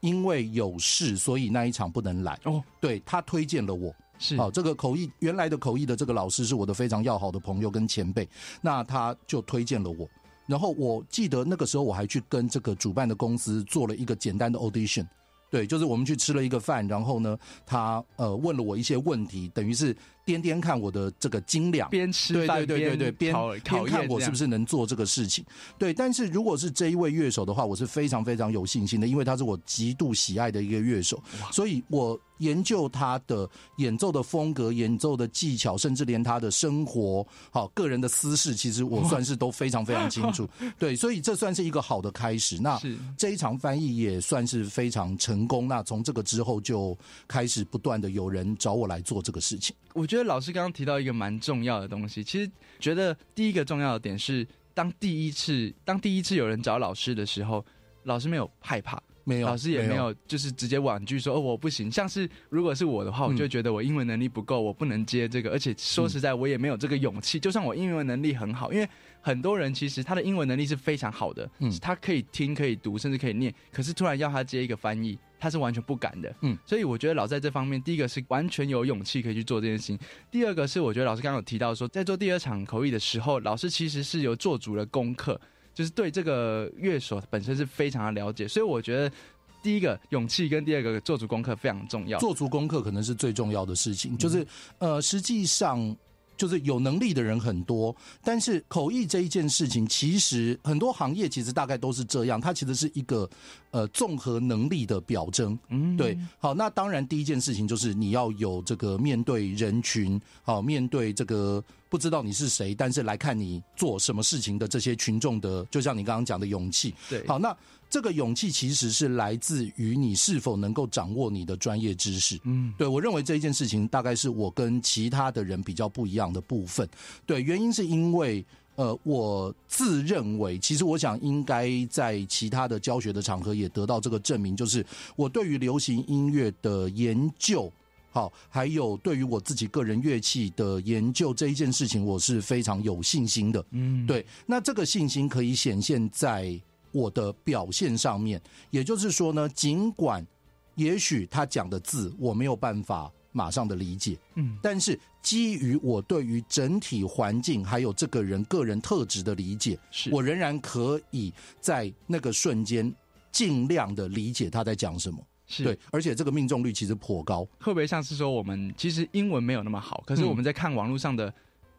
因为有事，所以那一场不能来。哦，对他推荐了我。是，好，这个口译原来的口译的这个老师是我的非常要好的朋友跟前辈，那他就推荐了我。然后我记得那个时候我还去跟这个主办的公司做了一个简单的 audition。对，就是我们去吃了一个饭，然后呢，他呃问了我一些问题，等于是。掂掂看我的这个斤两，边吃对对对对对边边看我是不是能做这个事情。对，但是如果是这一位乐手的话，我是非常非常有信心的，因为他是我极度喜爱的一个乐手，所以我研究他的演奏的风格、演奏的技巧，甚至连他的生活、好个人的私事，其实我 算是都非常非常清楚。对，所以这算是一个好的开始。那这一场翻译也算是非常成功。那从这个之后就开始不断的有人找我来做这个事情。我觉得老师刚刚提到一个蛮重要的东西，其实觉得第一个重要的点是，当第一次当第一次有人找老师的时候，老师没有害怕，没有老师也没有就是直接婉拒说哦我不行。像是如果是我的话，我就觉得我英文能力不够，我不能接这个，而且说实在我也没有这个勇气。就算我英文能力很好，因为很多人其实他的英文能力是非常好的，嗯，他可以听可以读甚至可以念，可是突然要他接一个翻译。他是完全不敢的，嗯，所以我觉得老在这方面，第一个是完全有勇气可以去做这件事情。第二个是我觉得老师刚刚有提到说，在做第二场口译的时候，老师其实是有做足了功课，就是对这个乐手本身是非常的了解。所以我觉得第一个勇气跟第二个做足功课非常重要。做足功课可能是最重要的事情，就是呃，实际上。就是有能力的人很多，但是口译这一件事情，其实很多行业其实大概都是这样，它其实是一个呃综合能力的表征。嗯，对。好，那当然第一件事情就是你要有这个面对人群，好面对这个不知道你是谁，但是来看你做什么事情的这些群众的，就像你刚刚讲的勇气。对，好那。这个勇气其实是来自于你是否能够掌握你的专业知识。嗯，对我认为这一件事情大概是我跟其他的人比较不一样的部分。对，原因是因为呃，我自认为，其实我想应该在其他的教学的场合也得到这个证明，就是我对于流行音乐的研究，好，还有对于我自己个人乐器的研究这一件事情，我是非常有信心的。嗯，对，那这个信心可以显现在。我的表现上面，也就是说呢，尽管也许他讲的字我没有办法马上的理解，嗯，但是基于我对于整体环境还有这个人个人特质的理解，是我仍然可以在那个瞬间尽量的理解他在讲什么，是。对，而且这个命中率其实颇高。会不会像是说我们其实英文没有那么好，可是我们在看网络上的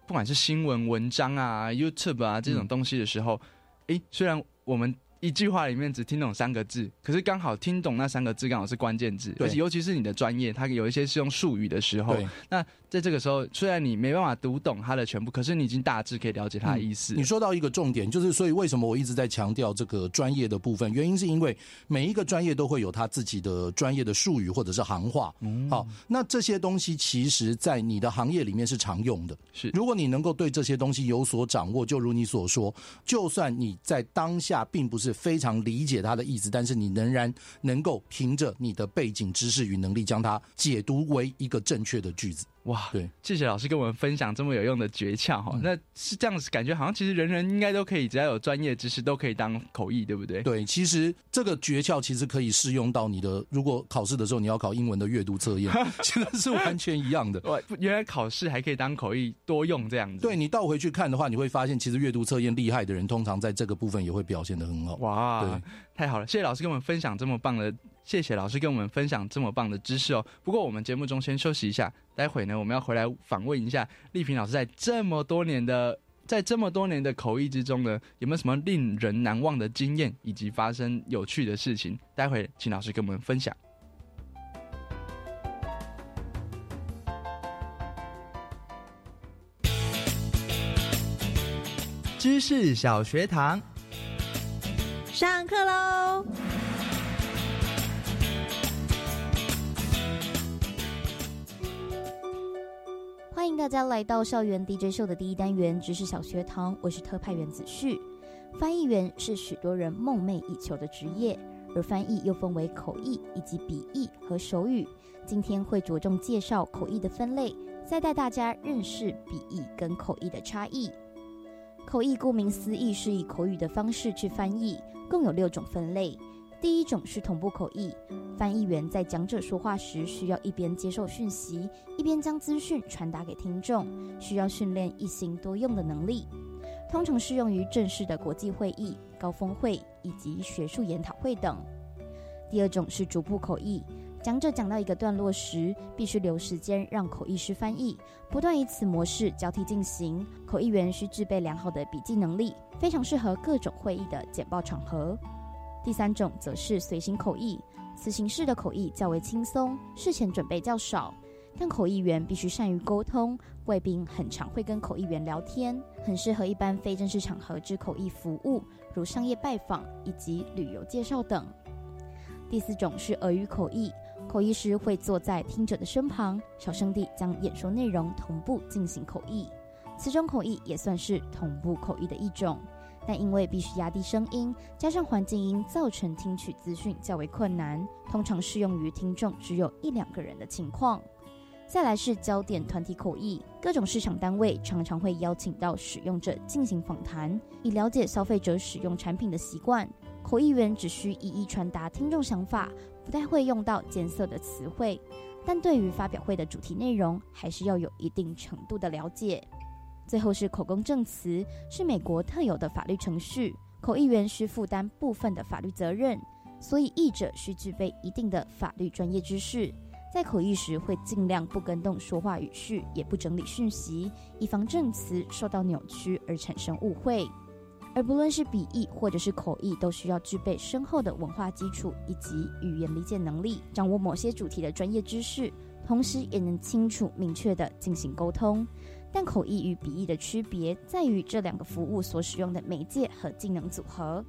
不管是新闻文章啊、YouTube 啊这种东西的时候，诶，虽然我们一句话里面只听懂三个字，可是刚好听懂那三个字刚好是关键字，而且尤其是你的专业，它有一些是用术语的时候，那在这个时候，虽然你没办法读懂它的全部，可是你已经大致可以了解它的意思。你说到一个重点，就是所以为什么我一直在强调这个专业的部分，原因是因为每一个专业都会有它自己的专业的术语或者是行话。好，那这些东西其实在你的行业里面是常用的。是，如果你能够对这些东西有所掌握，就如你所说，就算你在当下并不是非常理解他的意思，但是你仍然能够凭着你的背景知识与能力，将它解读为一个正确的句子。哇，对，谢谢老师跟我们分享这么有用的诀窍哈。那是这样子，感觉好像其实人人应该都可以，只要有专业知识都可以当口译，对不对？对，其实这个诀窍其实可以适用到你的，如果考试的时候你要考英文的阅读测验，其实是完全一样的。哇，原来考试还可以当口译多用这样子。对你倒回去看的话，你会发现其实阅读测验厉害的人，通常在这个部分也会表现的很好。哇，对，太好了，谢谢老师跟我们分享这么棒的。谢谢老师跟我们分享这么棒的知识哦。不过我们节目中先休息一下，待会呢我们要回来访问一下丽萍老师，在这么多年的在这么多年的口译之中呢，有没有什么令人难忘的经验，以及发生有趣的事情？待会请老师跟我们分享。知识小学堂，上课喽！大家来到校园 DJ 秀的第一单元知识小学堂，我是特派员子旭。翻译员是许多人梦寐以求的职业，而翻译又分为口译以及笔译和手语。今天会着重介绍口译的分类，再带大家认识笔译跟口译的差异。口译顾名思义是以口语的方式去翻译，共有六种分类。第一种是同步口译，翻译员在讲者说话时，需要一边接受讯息，一边将资讯传达给听众，需要训练一心多用的能力，通常适用于正式的国际会议、高峰会以及学术研讨会等。第二种是逐步口译，讲者讲到一个段落时，必须留时间让口译师翻译，不断以此模式交替进行。口译员需具备良好的笔记能力，非常适合各种会议的简报场合。第三种则是随行口译，此形式的口译较为轻松，事前准备较少，但口译员必须善于沟通，贵宾很常会跟口译员聊天，很适合一般非正式场合之口译服务，如商业拜访以及旅游介绍等。第四种是俄语口译，口译师会坐在听者的身旁，小声地将演说内容同步进行口译，此种口译也算是同步口译的一种。但因为必须压低声音，加上环境音，造成听取资讯较为困难，通常适用于听众只有一两个人的情况。再来是焦点团体口译，各种市场单位常常会邀请到使用者进行访谈，以了解消费者使用产品的习惯。口译员只需一一传达听众想法，不太会用到艰涩的词汇，但对于发表会的主题内容，还是要有一定程度的了解。最后是口供证词，是美国特有的法律程序，口译员需负担部分的法律责任，所以译者需具备一定的法律专业知识，在口译时会尽量不跟动说话语序，也不整理讯息，以防证词受到扭曲而产生误会。而不论是笔译或者是口译，都需要具备深厚的文化基础以及语言理解能力，掌握某些主题的专业知识，同时也能清楚明确地进行沟通。但口译与笔译的区别在于这两个服务所使用的媒介和技能组合。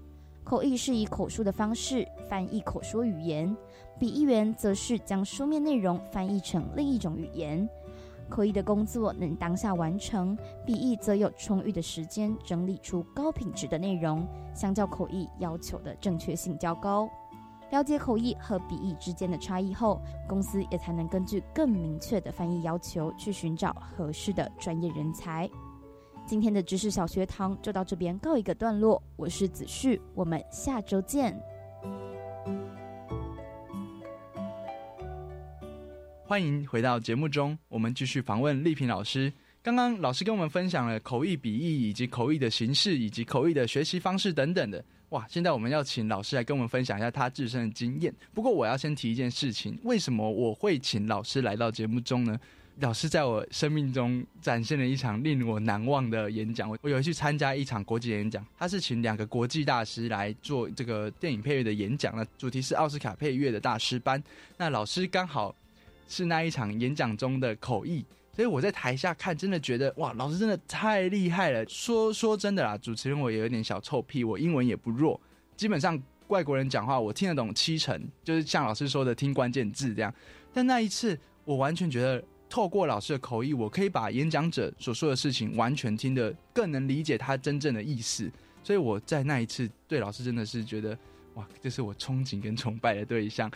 口译是以口述的方式翻译口说语言，笔译员则是将书面内容翻译成另一种语言。口译的工作能当下完成，笔译则有充裕的时间整理出高品质的内容，相较口译要求的正确性较高。了解口译和笔译之间的差异后，公司也才能根据更明确的翻译要求去寻找合适的专业人才。今天的知识小学堂就到这边告一个段落，我是子旭，我们下周见。欢迎回到节目中，我们继续访问丽萍老师。刚刚老师跟我们分享了口译、笔译以及口译的形式，以及口译的学习方式等等的。哇！现在我们要请老师来跟我们分享一下他自身的经验。不过我要先提一件事情：为什么我会请老师来到节目中呢？老师在我生命中展现了一场令我难忘的演讲。我我有去参加一场国际演讲，他是请两个国际大师来做这个电影配乐的演讲，那主题是奥斯卡配乐的大师班。那老师刚好是那一场演讲中的口译，所以我在台下看，真的觉得哇，老师真的太厉害了。说说真的啦，主持人我也有点小臭屁，我英文也不弱，基本上外国人讲话我听得懂七成，就是像老师说的听关键字这样。但那一次，我完全觉得透过老师的口译，我可以把演讲者所说的事情完全听得更能理解他真正的意思。所以我在那一次对老师真的是觉得，哇，这是我憧憬跟崇拜的对象。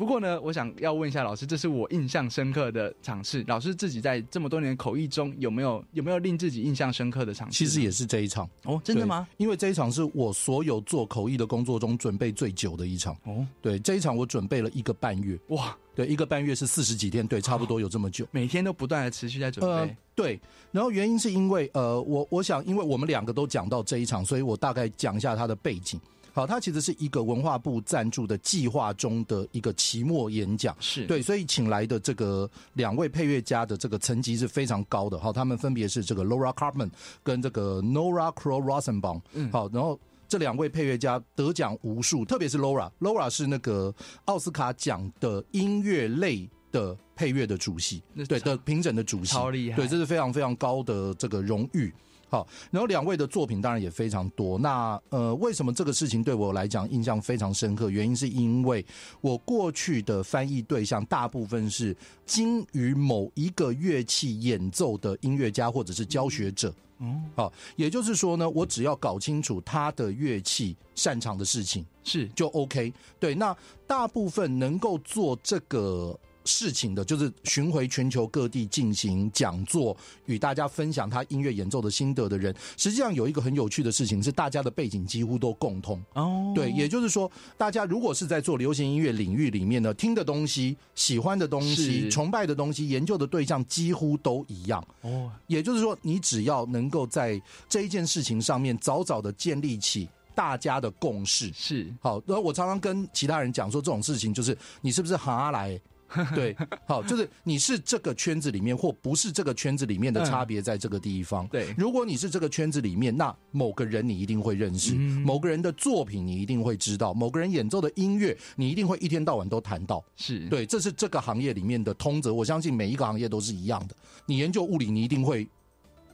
不过呢，我想要问一下老师，这是我印象深刻的场次。老师自己在这么多年口译中，有没有有没有令自己印象深刻的场次？其实也是这一场哦，真的吗？因为这一场是我所有做口译的工作中准备最久的一场哦。对，这一场我准备了一个半月。哇，对，一个半月是四十几天，对，差不多有这么久，每天都不断的持续在准备。呃，对。然后原因是因为呃，我我想，因为我们两个都讲到这一场，所以我大概讲一下它的背景。好，它其实是一个文化部赞助的计划中的一个期末演讲，是。对，所以请来的这个两位配乐家的这个层级是非常高的。好，他们分别是这个 Laura Carmen 跟这个 Nora Crow Rosenbaum。嗯，好，然后这两位配乐家得奖无数，特别是 Laura，Laura 是那个奥斯卡奖的音乐类的配乐的主席，对的评审的主席，超厉害，对，这是非常非常高的这个荣誉。好，然后两位的作品当然也非常多。那呃，为什么这个事情对我来讲印象非常深刻？原因是因为我过去的翻译对象大部分是精于某一个乐器演奏的音乐家或者是教学者。嗯，好，也就是说呢，我只要搞清楚他的乐器擅长的事情是就 OK。对，那大部分能够做这个。事情的，就是巡回全球各地进行讲座，与大家分享他音乐演奏的心得的人，实际上有一个很有趣的事情是，大家的背景几乎都共通哦。对，也就是说，大家如果是在做流行音乐领域里面呢，听的东西、喜欢的东西、崇拜的东西、研究的对象几乎都一样哦。也就是说，你只要能够在这一件事情上面早早的建立起大家的共识，是好。然后我常常跟其他人讲说，这种事情就是你是不是哈来？对，好，就是你是这个圈子里面或不是这个圈子里面的差别，在这个地方。对，如果你是这个圈子里面，那某个人你一定会认识，某个人的作品你一定会知道，某个人演奏的音乐你一定会一天到晚都谈到。是对，这是这个行业里面的通则。我相信每一个行业都是一样的。你研究物理，你一定会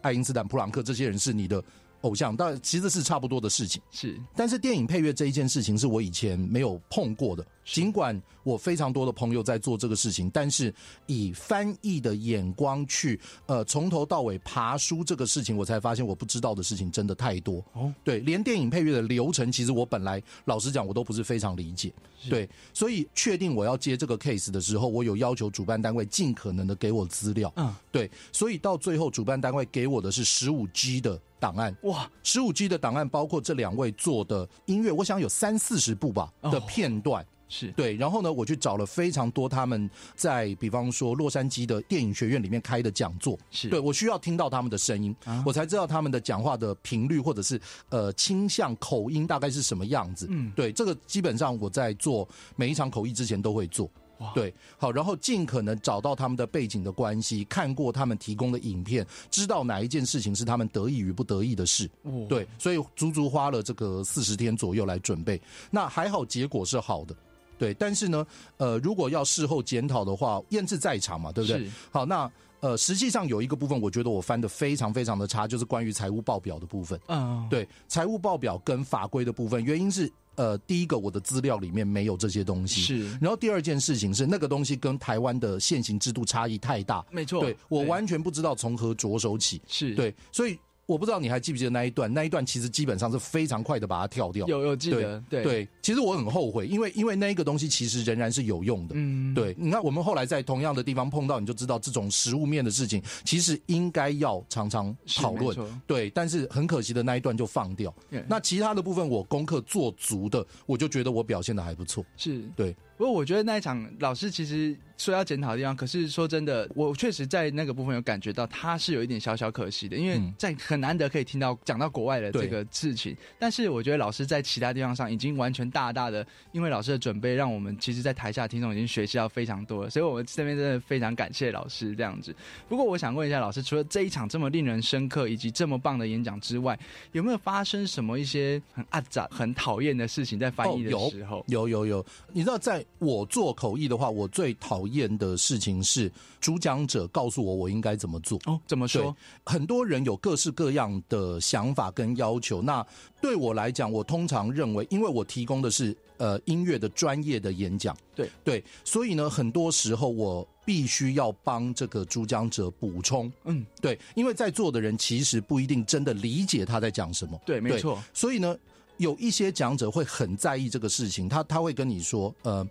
爱因斯坦、普朗克这些人是你的。偶像，但其实是差不多的事情。是，但是电影配乐这一件事情是我以前没有碰过的。尽管我非常多的朋友在做这个事情，但是以翻译的眼光去呃从头到尾爬书这个事情，我才发现我不知道的事情真的太多。哦，对，连电影配乐的流程，其实我本来老实讲，我都不是非常理解。对，所以确定我要接这个 case 的时候，我有要求主办单位尽可能的给我资料。嗯，对，所以到最后主办单位给我的是十五 G 的档案。哇，十五 G 的档案包括这两位做的音乐，我想有三四十部吧的片段。是对，然后呢，我去找了非常多他们在，比方说洛杉矶的电影学院里面开的讲座，是对我需要听到他们的声音，我才知道他们的讲话的频率或者是呃倾向口音大概是什么样子。嗯，对，这个基本上我在做每一场口译之前都会做。对，好，然后尽可能找到他们的背景的关系，看过他们提供的影片，知道哪一件事情是他们得意与不得意的事。对，所以足足花了这个四十天左右来准备。那还好，结果是好的。对，但是呢，呃，如果要事后检讨的话，验制在场嘛，对不对？好，那呃，实际上有一个部分，我觉得我翻的非常非常的差，就是关于财务报表的部分。嗯，对，财务报表跟法规的部分，原因是呃，第一个我的资料里面没有这些东西，是。然后第二件事情是，那个东西跟台湾的现行制度差异太大，没错，对我完全不知道从何着手起，是对，所以。我不知道你还记不记得那一段？那一段其实基本上是非常快的把它跳掉。有有记得？对对，其实我很后悔，因为因为那一个东西其实仍然是有用的。嗯，对。你看，我们后来在同样的地方碰到，你就知道这种食物面的事情，其实应该要常常讨论。对，但是很可惜的那一段就放掉。那其他的部分我功课做足的，我就觉得我表现的还不错。是对。不过我觉得那一场老师其实说要检讨的地方，可是说真的，我确实在那个部分有感觉到他是有一点小小可惜的，因为在很难得可以听到讲到国外的这个事情，但是我觉得老师在其他地方上已经完全大大的，因为老师的准备，让我们其实，在台下听众已经学习到非常多了，所以我们这边真的非常感谢老师这样子。不过我想问一下老师，除了这一场这么令人深刻以及这么棒的演讲之外，有没有发生什么一些很阿杂、很讨厌的事情在翻译的时候？有有有，你知道，在我做口译的话，我最讨厌的事情是主讲者告诉我我应该怎么做。哦，怎么说？很多人有各式各样的想法跟要求。那对我来讲，我通常认为，因为我提供的是呃音乐的专业的演讲，对对，所以呢，很多时候我必须要帮这个主讲者补充。嗯，对，因为在座的人其实不一定真的理解他在讲什么。对，没错。所以呢。有一些讲者会很在意这个事情，他他会跟你说，呃，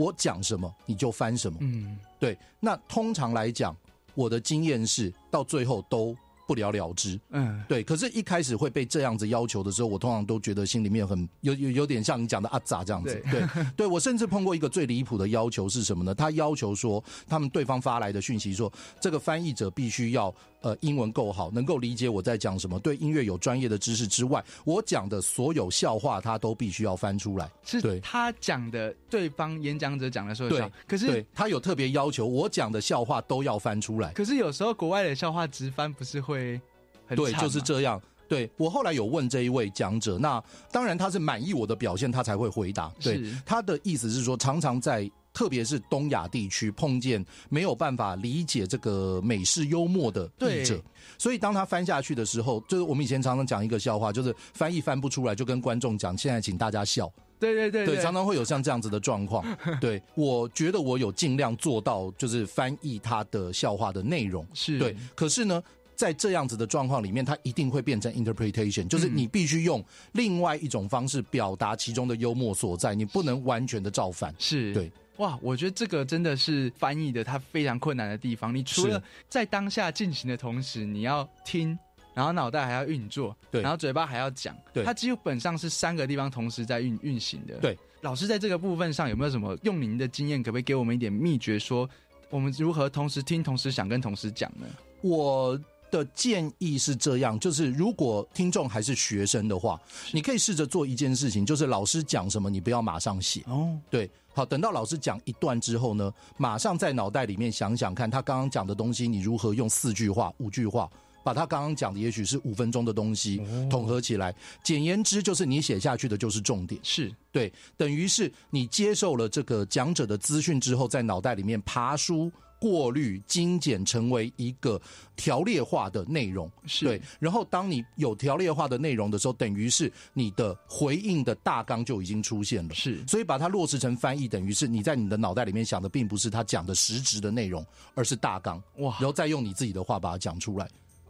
我讲什么你就翻什么，嗯，对。那通常来讲，我的经验是到最后都。不了了之，嗯，对。可是，一开始会被这样子要求的时候，我通常都觉得心里面很有有有点像你讲的阿杂这样子。对，对 我甚至碰过一个最离谱的要求是什么呢？他要求说，他们对方发来的讯息说，这个翻译者必须要呃英文够好，能够理解我在讲什么，对音乐有专业的知识之外，我讲的所有笑话他都必须要翻出来。是对他讲的，对方演讲者讲的时候，对。可是他有特别要求，我讲的笑话都要翻出来。可是有时候国外的笑话直翻不是会很。对，就是这样。对我后来有问这一位讲者，那当然他是满意我的表现，他才会回答。对，他的意思是说，常常在特别是东亚地区碰见没有办法理解这个美式幽默的译者，所以当他翻下去的时候，就是我们以前常常讲一个笑话，就是翻译翻不出来，就跟观众讲，现在请大家笑。对对对，对，常常会有像这样子的状况。对，我觉得我有尽量做到，就是翻译他的笑话的内容。是对，可是呢。在这样子的状况里面，它一定会变成 interpretation，就是你必须用另外一种方式表达其中的幽默所在，你不能完全的照反。是对，哇，我觉得这个真的是翻译的它非常困难的地方。你除了在当下进行的同时，你要听，然后脑袋还要运作，对，然后嘴巴还要讲，对，它基本上是三个地方同时在运运行的。对，老师在这个部分上有没有什么用您的经验，可不可以给我们一点秘诀，说我们如何同时听、同时想、跟同时讲呢？我。的建议是这样，就是如果听众还是学生的话，你可以试着做一件事情，就是老师讲什么，你不要马上写哦。对，好，等到老师讲一段之后呢，马上在脑袋里面想想看，他刚刚讲的东西，你如何用四句话、五句话，把他刚刚讲的也许是五分钟的东西统合起来。简言之，就是你写下去的就是重点。是对，等于是你接受了这个讲者的资讯之后，在脑袋里面爬书。过滤、精简成为一个条列化的内容，对。然后，当你有条列化的内容的时候，等于是你的回应的大纲就已经出现了。是，所以把它落实成翻译，等于是你在你的脑袋里面想的，并不是他讲的实质的内容，而是大纲。哇！然后再用你自己的话把它讲出来。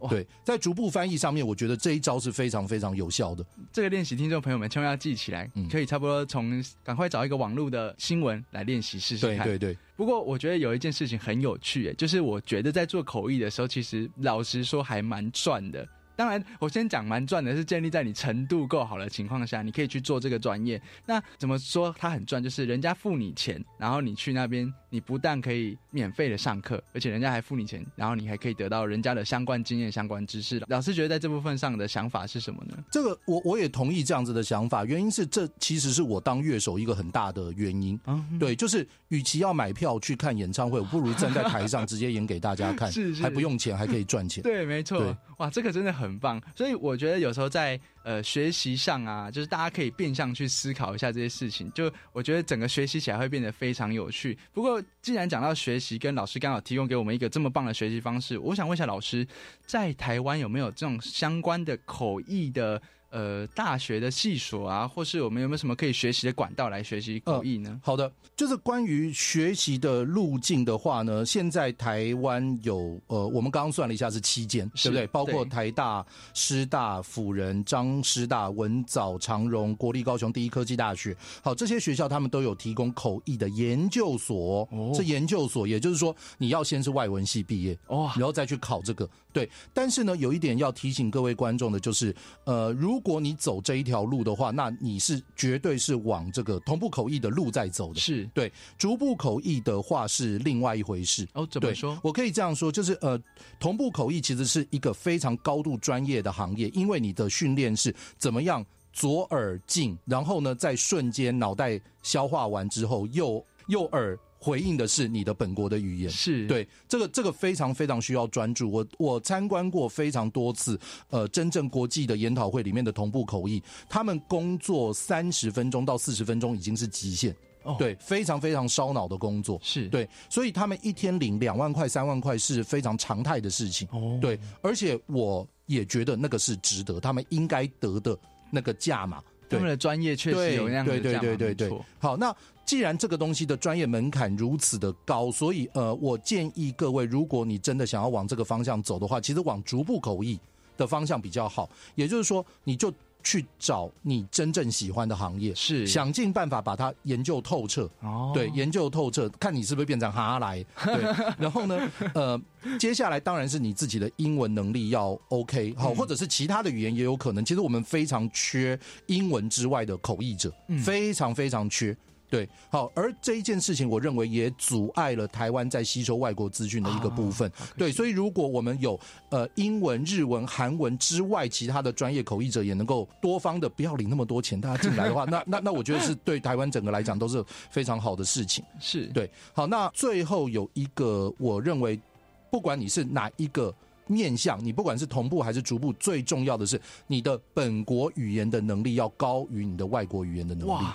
对，在逐步翻译上面，我觉得这一招是非常非常有效的。这个练习，听众朋友们千万要记起来，可以差不多从赶快找一个网络的新闻来练习试试看。对对对。不过我觉得有一件事情很有趣，哎，就是我觉得在做口译的时候，其实老实说还蛮赚的。当然，我先讲蛮赚的，是建立在你程度够好的情况下，你可以去做这个专业。那怎么说它很赚？就是人家付你钱，然后你去那边，你不但可以免费的上课，而且人家还付你钱，然后你还可以得到人家的相关经验、相关知识。老师觉得在这部分上的想法是什么呢？这个我我也同意这样子的想法，原因是这其实是我当乐手一个很大的原因。嗯，对，就是与其要买票去看演唱会，我不如站在台上直接演给大家看，是还不用钱，还可以赚钱。对，没错。哇，这个真的很很棒。所以我觉得有时候在呃学习上啊，就是大家可以变相去思考一下这些事情。就我觉得整个学习起来会变得非常有趣。不过既然讲到学习，跟老师刚好提供给我们一个这么棒的学习方式，我想问一下老师，在台湾有没有这种相关的口译的？呃，大学的系所啊，或是我们有没有什么可以学习的管道来学习口译呢？好的，就是关于学习的路径的话呢，现在台湾有呃，我们刚刚算了一下是七间，对不对？包括台大、师大、辅仁、张师大、文藻、长荣、国立高雄第一科技大学，好，这些学校他们都有提供口译的研究所，哦是研究所，也就是说你要先是外文系毕业，哦，然后再去考这个。对，但是呢，有一点要提醒各位观众的就是，呃，如果你走这一条路的话，那你是绝对是往这个同步口译的路在走的。是对，逐步口译的话是另外一回事。哦，怎么说？我可以这样说，就是呃，同步口译其实是一个非常高度专业的行业，因为你的训练是怎么样左耳进，然后呢，在瞬间脑袋消化完之后，右右耳。回应的是你的本国的语言，是对这个这个非常非常需要专注。我我参观过非常多次，呃，真正国际的研讨会里面的同步口译，他们工作三十分钟到四十分钟已经是极限，对，非常非常烧脑的工作，是对，所以他们一天领两万块、三万块是非常常态的事情，哦，对，而且我也觉得那个是值得，他们应该得的那个价嘛。他们的专业确实有那样的对对对对对。好，那既然这个东西的专业门槛如此的高，所以呃，我建议各位，如果你真的想要往这个方向走的话，其实往逐步口译的方向比较好。也就是说，你就。去找你真正喜欢的行业，是想尽办法把它研究透彻。哦，对，研究透彻，看你是不是变成哈来。对，然后呢，呃，接下来当然是你自己的英文能力要 OK，好，或者是其他的语言也有可能。其实我们非常缺英文之外的口译者，非常非常缺。对，好，而这一件事情，我认为也阻碍了台湾在吸收外国资讯的一个部分。对，所以如果我们有呃英文、日文、韩文之外其他的专业口译者，也能够多方的不要领那么多钱，大家进来的话，那那那我觉得是对台湾整个来讲都是非常好的事情。是对，好，那最后有一个，我认为不管你是哪一个面向，你不管是同步还是逐步，最重要的是你的本国语言的能力要高于你的外国语言的能力。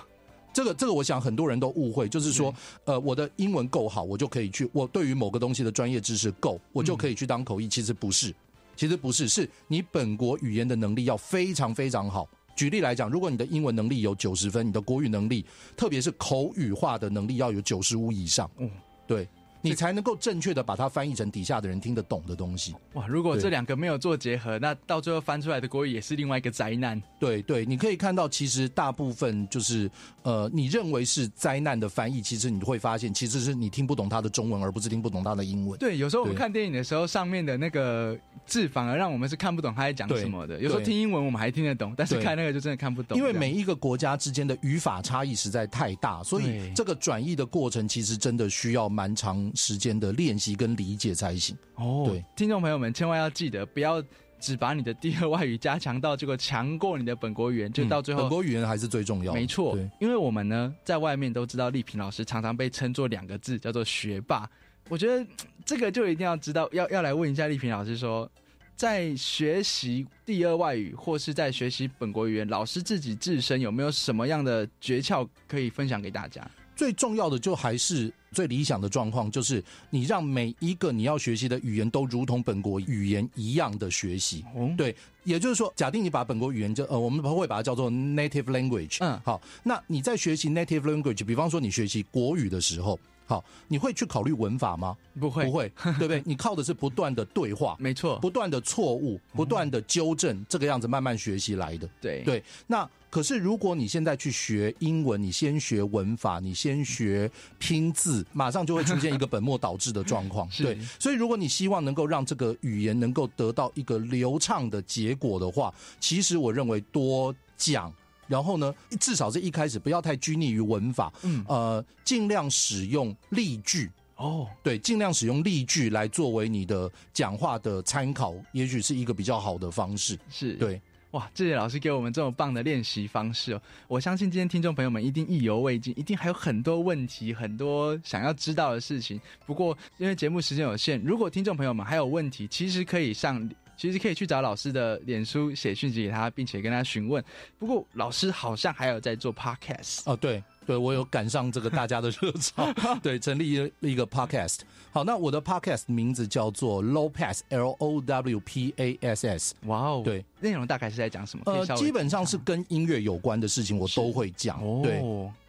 这个这个，我想很多人都误会，就是说，呃，我的英文够好，我就可以去，我对于某个东西的专业知识够，我就可以去当口译。其实不是，其实不是，是你本国语言的能力要非常非常好。举例来讲，如果你的英文能力有九十分，你的国语能力，特别是口语化的能力要有九十五以上。嗯，对。你才能够正确的把它翻译成底下的人听得懂的东西。哇，如果这两个没有做结合，那到最后翻出来的国语也是另外一个灾难。对对，你可以看到，其实大部分就是呃，你认为是灾难的翻译，其实你会发现，其实是你听不懂它的中文，而不是听不懂它的英文。对，有时候我们看电影的时候，上面的那个字反而让我们是看不懂他在讲什么的。有时候听英文我们还听得懂，但是看那个就真的看不懂。因为每一个国家之间的语法差异实在太大，所以这个转译的过程其实真的需要蛮长时间的练。习跟理解才行哦。对，听众朋友们千万要记得，不要只把你的第二外语加强到这个强过你的本国语言，就到最后本国语言还是最重要。没错，因为我们呢在外面都知道，丽萍老师常常被称作两个字，叫做学霸。我觉得这个就一定要知道，要要来问一下丽萍老师说，在学习第二外语或是在学习本国语言，老师自己自身有没有什么样的诀窍可以分享给大家？最重要的就还是最理想的状况，就是你让每一个你要学习的语言都如同本国语言一样的学习。对，也就是说，假定你把本国语言就呃，我们会把它叫做 native language。嗯，好，那你在学习 native language，比方说你学习国语的时候。好，你会去考虑文法吗？不会，不会，对不对？你靠的是不断的对话，没错，不断的错误，不断的纠正，这个样子慢慢学习来的。对对。那可是如果你现在去学英文，你先学文法，你先学拼字，马上就会出现一个本末倒置的状况。对，所以如果你希望能够让这个语言能够得到一个流畅的结果的话，其实我认为多讲。然后呢，至少是一开始不要太拘泥于文法，嗯，呃，尽量使用例句哦，对，尽量使用例句来作为你的讲话的参考，也许是一个比较好的方式。是对，哇，谢谢老师给我们这么棒的练习方式哦！我相信今天听众朋友们一定意犹未尽，一定还有很多问题，很多想要知道的事情。不过因为节目时间有限，如果听众朋友们还有问题，其实可以上。其实可以去找老师的脸书写讯息给他，并且跟他询问。不过老师好像还有在做 podcast 哦，对对，我有赶上这个大家的热潮，对，成立了一个 podcast。好，那我的 podcast 名字叫做 Low Pass，L O W P A S S。哇哦，对，内容大概是在讲什么？呃，基本上是跟音乐有关的事情，我都会讲。对，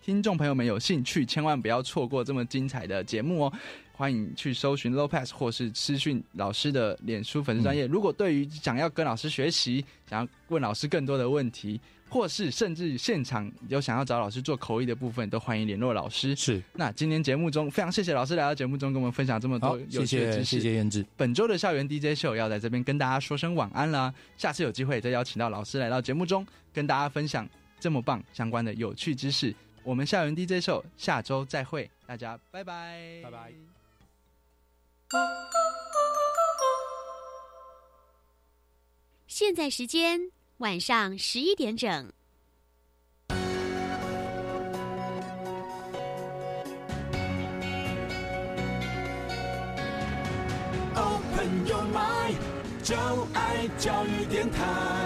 听众朋友们有兴趣，千万不要错过这么精彩的节目哦。欢迎去搜寻 Lopez 或是私讯老师的脸书粉丝专业。如果对于想要跟老师学习，想要问老师更多的问题，或是甚至现场有想要找老师做口译的部分，都欢迎联络老师。是。那今天节目中非常谢谢老师来到节目中跟我们分享这么多有趣的知识，谢谢燕志。本周的校园 DJ 秀要在这边跟大家说声晚安啦，下次有机会再邀请到老师来到节目中跟大家分享这么棒相关的有趣知识。我们校园 DJ 秀下周再会，大家拜拜，拜拜。现在时间晚上十一点整。Open your mind，就爱教育电台。